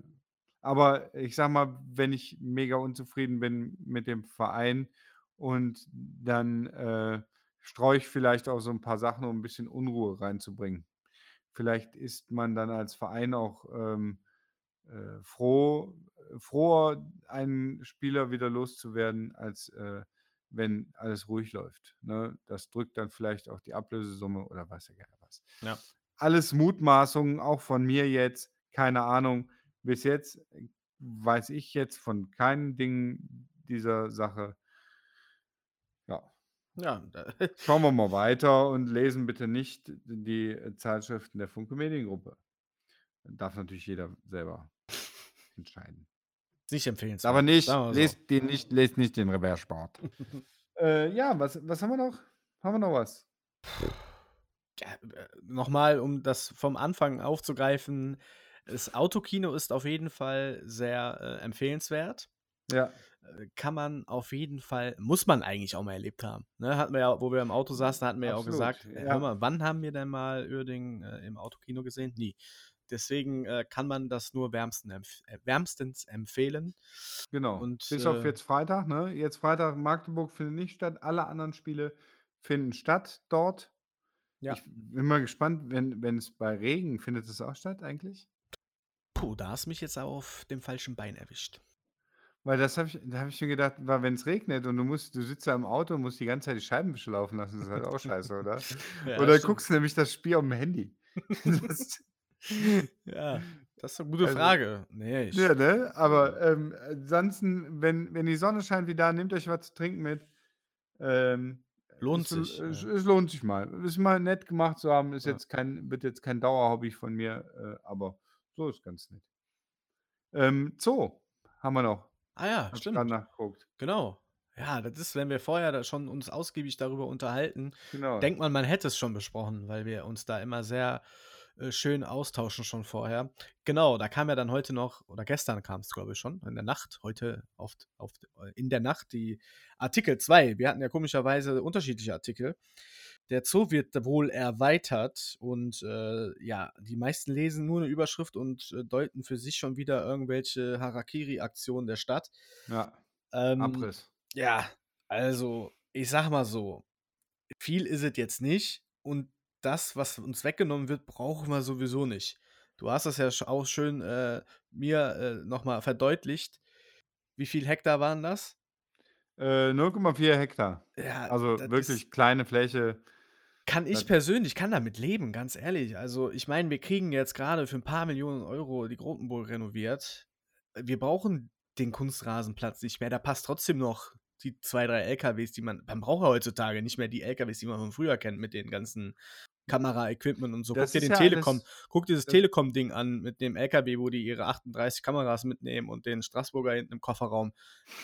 aber ich sage mal, wenn ich mega unzufrieden bin mit dem Verein und dann, äh, streue ich vielleicht auch so 'n paar Sachen, um 'n bisschen Unruhe reinzubringen. vielleicht ist man dann als Verein auch, ähm, äh, froh froher, einen Spieler wieder loszuwerden, als, äh, wenn alles ruhig läuft, ne? Das drückt dann vielleicht auch die Ablösesumme oder weiß der Geier was. Ja. Alles Mutmaßungen, auch von mir jetzt, keine Ahnung. Bis jetzt, äh, weiß ich jetzt von keinen Dingen dieser Sache. Ja. Schauen wir mal weiter und lesen bitte nicht die, äh, Zeitschriften der Funke Mediengruppe. Darf natürlich jeder selber entscheiden. Nicht Aber empfehlenswert, nicht, sagen wir so. lest den nicht lest nicht den Reverse-Sport. Äh, ja, was was haben wir noch? Haben wir noch was? Ja, äh, noch mal, um das vom Anfang aufzugreifen, das Autokino ist auf jeden Fall sehr, äh, empfehlenswert. Ja. Äh, kann man auf jeden Fall muss man eigentlich auch mal erlebt haben, ne? Hatten wir ja wo wir im Auto saßen, hatten wir ja auch gesagt: „Äh, ja. hör mal, wann haben wir denn mal Uerdingen, äh, im Autokino gesehen? Nie.“ Deswegen, äh, kann man das nur wärmsten empf äh, wärmstens empfehlen. Genau. Und, Bis auf äh jetzt Freitag, ne? Jetzt Freitag Magdeburg findet nicht statt. Alle anderen Spiele finden statt dort. Ja. Ich bin mal gespannt, wenn wenn es bei Regen findet es auch statt eigentlich? Puh, da hast du mich jetzt auf dem falschen Bein erwischt. Weil das habe ich da habe ich mir gedacht, weil wenn's regnet und du musst du sitzt da im Auto und musst die ganze Zeit die Scheibenwischer laufen lassen, das ist halt auch scheiße, oder? Ja, Oder stimmt. guckst du nämlich das Spiel aufm Handy. Das Ja, das ist 'ne gute Also Frage. Ne, ich Ja, ne? Aber, ähm, ansonsten, wenn wenn die Sonne scheint wie da, nehmt euch was zu trinken mit. Ähm, Lohnt es l sich, es ja. es lohnt sich mal. Ist mal nett gemacht zu haben, ist Ja. jetzt kein wird jetzt kein Dauerhobby von mir, äh, aber so ist ganz nett. Ähm, Zoo haben wir noch. Ah ja, grad stimmt. nachgeguckt. Genau. Ja, das ist wenn wir vorher da schon uns ausgiebig darüber unterhalten, Genau. denkt man, man hätte es schon besprochen, weil wir uns da immer sehr, äh, schön austauschen schon vorher. Genau, da kam ja dann heute noch oder gestern kam's, glaube ich, schon in der Nacht, heute auf auf äh, in der Nacht die Artikel 2. Wir hatten ja komischerweise unterschiedliche Artikel. Der Zoo wird wohl erweitert und, äh, ja, die meisten lesen nur 'ne Überschrift und, äh, deuten für sich schon wieder irgendwelche Harakiri-Aktionen der Stadt. Ja. Ähm, Abriss. ja, also, ich sage mal so, viel ist es jetzt nicht und das, was uns weggenommen wird, brauchen wir sowieso nicht. Du hast das ja auch schön, äh, mir, äh, noch mal verdeutlicht. Wie viel Hektar waren das? Äh, 0,4 Hektar. Ja, Also, das ist wirklich kleine Fläche. Kann ich Das persönlich kann damit leben, ganz ehrlich. Also, ich meine, wir kriegen jetzt grade für 'n paar Millionen Euro die Grotenburg renoviert. Wir brauchen den Kunstrasenplatz nicht mehr. Da passt trotzdem noch die 2, 3 LKWs, die man man braucht ja heutzutage nicht mehr die LKWs, die man von früher kennt mit den ganzen Kamera-Equipment und so. Guck Das dir den ja Telekom alles guck dir das das Telekom-Ding an mit dem LKW, wo die ihre 38 Kameras mitnehmen und den Straßburger hinten im Kofferraum.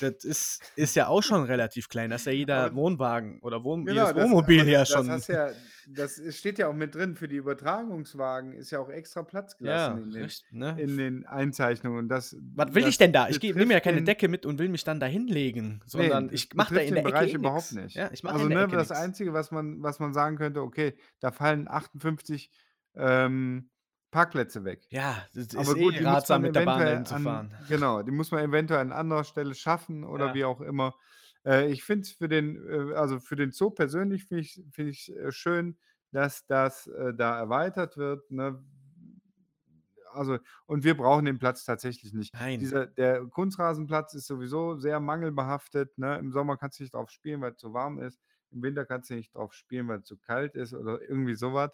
Das ist ist ja auch schon relativ klein. Da ist ja jeder Aber Wohnwagen oder Wohn Genau, das Wohnmobil aber ja das schon hast ja das steht ja auch mit drin, für die Übertragungswagen ist ja auch extra Platz Ja, gelassen in den richt ne? in den Einzeichnungen und das Was will ich das denn da? Ich nehme ja keine Decke mit und will mich dann da hinlegen, sondern das ich mache da in den der Ecke Bereich eh überhaupt nicht. Ja, ich mache Also, in der ne, Ecke das nix. Einzige, was man was man sagen könnte, okay, da fallen 58, ähm, Parkplätze weg. Ja, das Aber ist gut, eh die muss ratsam, man mit der Bahn dahin zu an fahren. genau, die muss man eventuell an anderer Stelle schaffen oder Ja. wie auch immer. Äh, ich finde es für den äh, also, für den Zoo persönlich finde ich finde ich, äh, schön, dass das, äh, da erweitert wird, ne? Also und wir brauchen den Platz tatsächlich nicht. Nein. Dieser der Kunstrasenplatz ist sowieso sehr mangelbehaftet, ne? Im Sommer kannst du nicht drauf spielen, weil's zu warm ist. Im Winter kannst du nicht drauf spielen, weil's zu kalt ist oder irgendwie so was.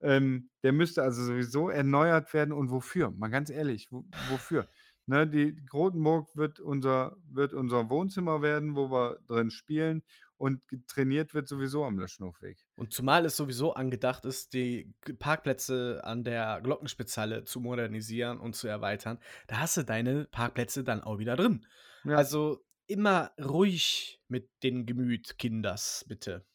Ähm, der müsste also sowieso erneuert werden und wofür? Mal ganz ehrlich, wo wofür? Ne, die Grotenburg wird unser wird unser Wohnzimmer werden, wo wir drin spielen und trainiert wird sowieso am Löschenhofweg. Und zumal es sowieso angedacht ist, die Parkplätze an der Glockenspitzhalle zu modernisieren und zu erweitern. Da hast du deine Parkplätze dann auch wieder drin. Ja. Also, immer ruhig mit den Gemüt, Kinders, bitte.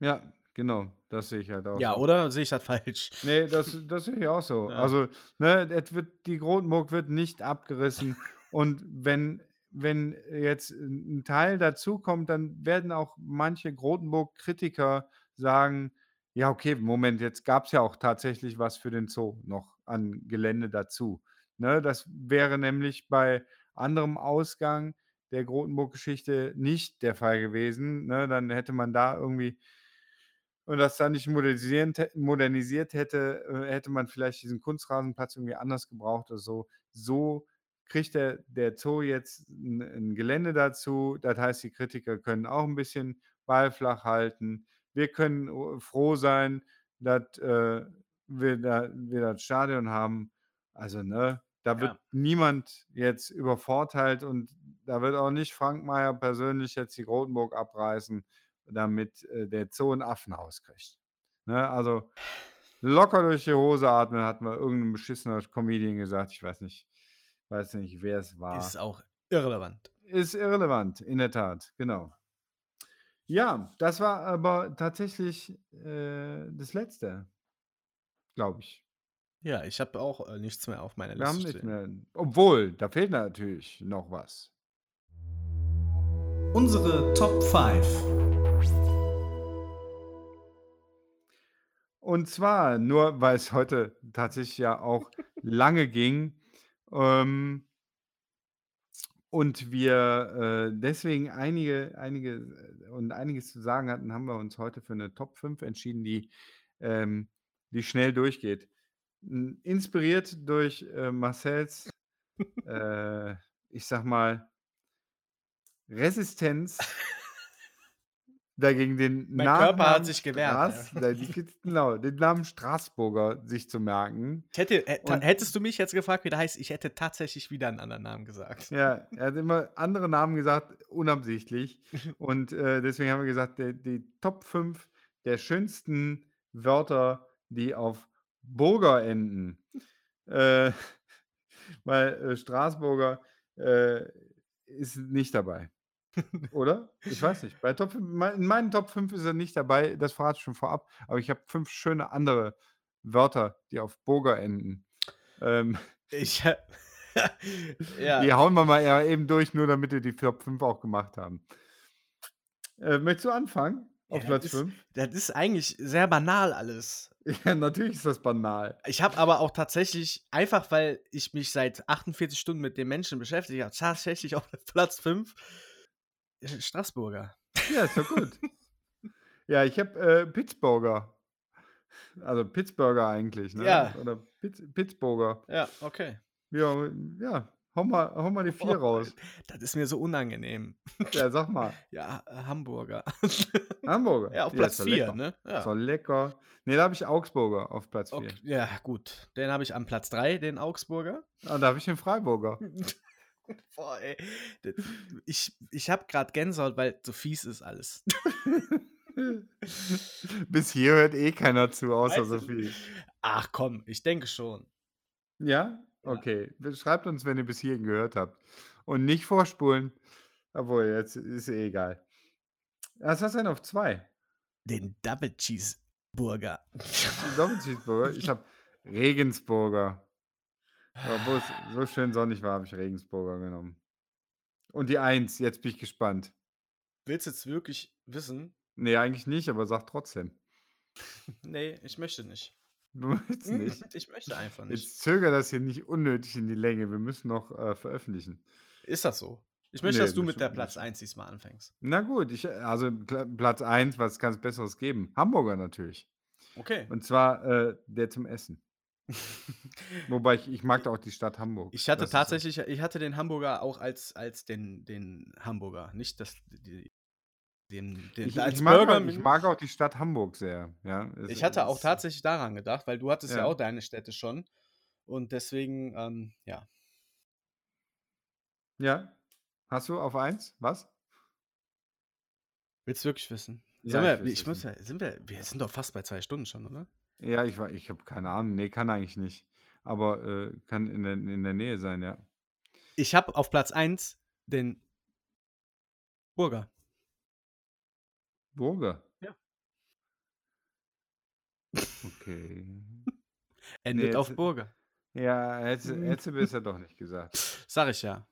Ja, genau, das sehe ich halt auch Ja, so. oder sehe ich das falsch? Ne, das das sehe ich auch so. Ja. Also, ne, et wird die Grotenburg wird nicht abgerissen und wenn wenn jetzt 'n 'n Teil dazukommt, dann werden auch manche Grotenburg-Kritiker sagen: „Ja, okay, Moment, jetzt gab's ja auch tatsächlich was für den Zoo noch an Gelände dazu.“ Ne, das wäre nämlich bei anderem Ausgang der Grotenburg-Geschichte nicht der Fall gewesen, ne? Dann hätte man da irgendwie und das dann nicht modernisiert, hätte, äh, hätte man vielleicht diesen Kunstrasenplatz irgendwie anders gebraucht oder so. So kriegt der, der Zoo jetzt ein, ein Gelände dazu. Das heißt, die Kritiker können auch ein bisschen Ball halten. Wir können äh, froh sein, dass äh, wir, da, wir das Stadion haben. Also, ne, da wird Ja. niemand jetzt übervorteilt und da wird auch nicht Frank Meyer persönlich jetzt die Grotenburg abreißen, damit äh, der Zoo ein Affenhaus kriegt. Ne, also locker durch die Hose atmen, hat mal irgendein beschissener Comedian gesagt. Ich weiß nicht, weiß nicht, wer es war. Ist auch irrelevant. Ist irrelevant, in der Tat, genau. Ja, das war aber tatsächlich äh, das Letzte, glaube ich. Ja, ich habe auch äh, nichts mehr auf meiner Wir haben Liste nicht stehen. mehr. Obwohl, da fehlt natürlich noch was. Unsere Top 5. Und zwar, nur weil es heute tatsächlich ja auch lange ging ähm, und wir äh, deswegen einige, einige äh, und einiges zu sagen hatten, haben wir uns heute für eine Top 5 entschieden, die, ähm, die schnell durchgeht. Inspiriert durch äh, Marcells, äh, ich sag mal, Resistenz dagegen den Mein Körper hat sich gewehrt, Straß, ja. die- genau, den Namen Straßburger sich zu merken. Hätte, hättest du mich jetzt gefragt, wie der heißt, ich hätte tatsächlich wieder einen anderen Namen gesagt. Ja, er hat immer andere Namen gesagt, unabsichtlich. Und äh, deswegen haben wir gesagt, der, die Top 5 der schönsten Wörter, die auf Burger enden. Äh, weil äh, Straßburger äh, ist nicht dabei. Oder? Ich weiß nicht. Bei Top 5, mein- in meinen Top 5 ist er nicht dabei, das verrate ich schon vorab. Aber ich habe fünf schöne andere Wörter, die auf Burger enden. Ähm, Ich, ja, Die hauen wir mal eben durch, nur damit wir die Top 5 auch gemacht haben. Äh, möchtest du anfangen? Ja, Auf das Platz ist- 5? das ist eigentlich sehr banal alles. Ja, natürlich ist das banal. Ich habe aber auch tatsächlich, einfach weil ich mich seit 48 Stunden mit dem Menschen beschäftigt habe, tatsächlich auf Platz 5 Straßburger. Ja, ist doch gut. ja, ich habe äh, Pittsburgher. Also Pittsburgher eigentlich, ne? Ja. Oder Pitts Pittsburgher. Ja, okay. Ja, ja. Hau mal, hau mal die 4 Oh, raus. Das ist mir so unangenehm. Ja, sag mal. Ja, Hamburger. Hamburger. ja, auf ist Platz doch 4, lecker. ne? Ja. doch lecker. Ne, da habe ich Augsburger auf Platz 4. Okay, ja, gut. Den habe ich am Platz 3, den Augsburger. Ah, da habe ich den Freiburger. Boah, ey. Ich, ich habe gerade Gänsehaut, weil so fies ist alles. Bis hier hört eh keiner zu, außer du? Sophie. Ach komm, ich denke schon. Ja? Okay. Schreibt uns, wenn ihr bis hierhin gehört habt. Und nicht vorspulen. Obwohl, jetzt ist eh egal. Was hast du denn auf zwei? Den Double Cheeseburger. Doppelcheeseburger? Ich habe Regensburger. Obwohl es so schön sonnig war, habe ich Regensburger genommen. Und die Eins, jetzt bin ich gespannt. Willst du jetzt wirklich wissen? Nee, eigentlich nicht, aber sag trotzdem. Nee, ich möchte nicht. Du willst nicht. Ich möchte einfach nicht. Jetzt zöger das hier nicht unnötig in die Länge. Wir müssen noch äh, veröffentlichen. Ist das so? Ich möchte, Nee, dass du mit der Platz möchte- 1 diesmal anfängst. Na gut, ich, also Pla- Platz 1, was kann es Besseres geben? Hamburger natürlich. Okay. Und zwar äh, der zum Essen. Wobei ich, ich mag auch die Stadt Hamburg. Ich hatte Das ist so. tatsächlich, ich hatte den Hamburger auch als, als den, den Hamburger, nicht das, die, den, den Ich, als ich, mag Burger. auch, ich mag auch die Stadt Hamburg sehr. Ja, Es- Ich hatte auch es- tatsächlich daran gedacht, weil du hattest ja, Ja. auch deine Städte schon. Und deswegen, ähm, ja. Ja. Hast du auf 1? Was? Willst du wirklich wissen? Ja, ich wir, will's ich muss ja, sind wir, wir sind doch fast bei zwei Stunden schon, oder? Ja, ich, war- ich habe keine Ahnung. Nee, kann eigentlich nicht. Aber äh, kann in der, in der Nähe sein, ja. Ich habe auf Platz 1 den Burger. Burger. Ja. Okay. Endet Nee, auf jetzt- Burger. Ja, hätte, Hm. hätte besser doch nicht gesagt. Sag ich ja.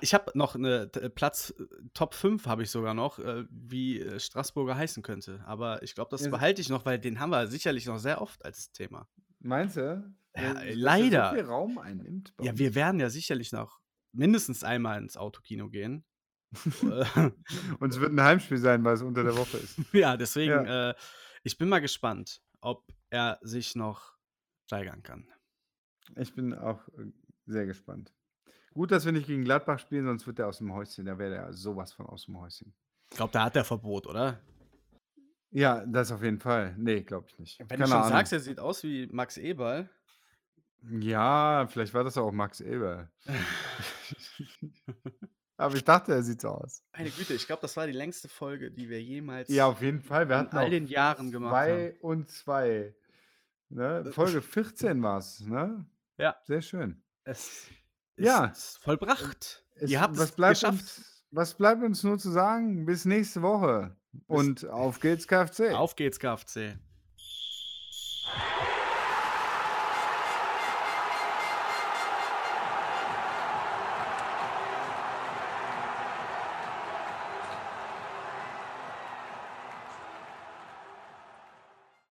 Ich habe noch eine t- Platz äh, Top 5 habe ich sogar noch, äh, wie äh, Straßburger heißen könnte. Aber ich glaube, das Ja, behalte ich noch, weil den haben wir sicherlich noch sehr oft als Thema. Meinst du? Ja, er leider. So viel Raum einnimmt. Ja, wir werden ja sicherlich noch mindestens einmal ins Autokino gehen. Und es wird ein Heimspiel sein, weil es unter der Woche ist. ja, deswegen, Ja. äh, ich bin mal gespannt, ob er sich noch steigern kann. Ich bin auch äh, sehr gespannt. Gut, dass wir nicht gegen Gladbach spielen, sonst wird er aus dem Häuschen. Da wäre er sowas von aus dem Häuschen. Ich glaube, da hat er Verbot, oder? Ja, das auf jeden Fall. Nee, glaube ich nicht. Wenn Keine du schon Ahnung. sagst, er sieht aus wie Max Eberl. Ja, vielleicht war das auch Max Eber. Aber ich dachte, er sieht so aus. Meine Güte, ich glaube, das war die längste Folge, die wir jemals Ja, auf jeden Fall. Wir in hatten all den Jahren gemacht zwei haben. und zwei. Ne? Folge 14 war es, ne? Ja. Sehr schön. Es Ja. ist vollbracht. Es, Ihr habt was es bleibt geschafft. Uns, was bleibt uns nur zu sagen? Bis nächste Woche. Und auf geht's, KFC. Auf geht's, KFC.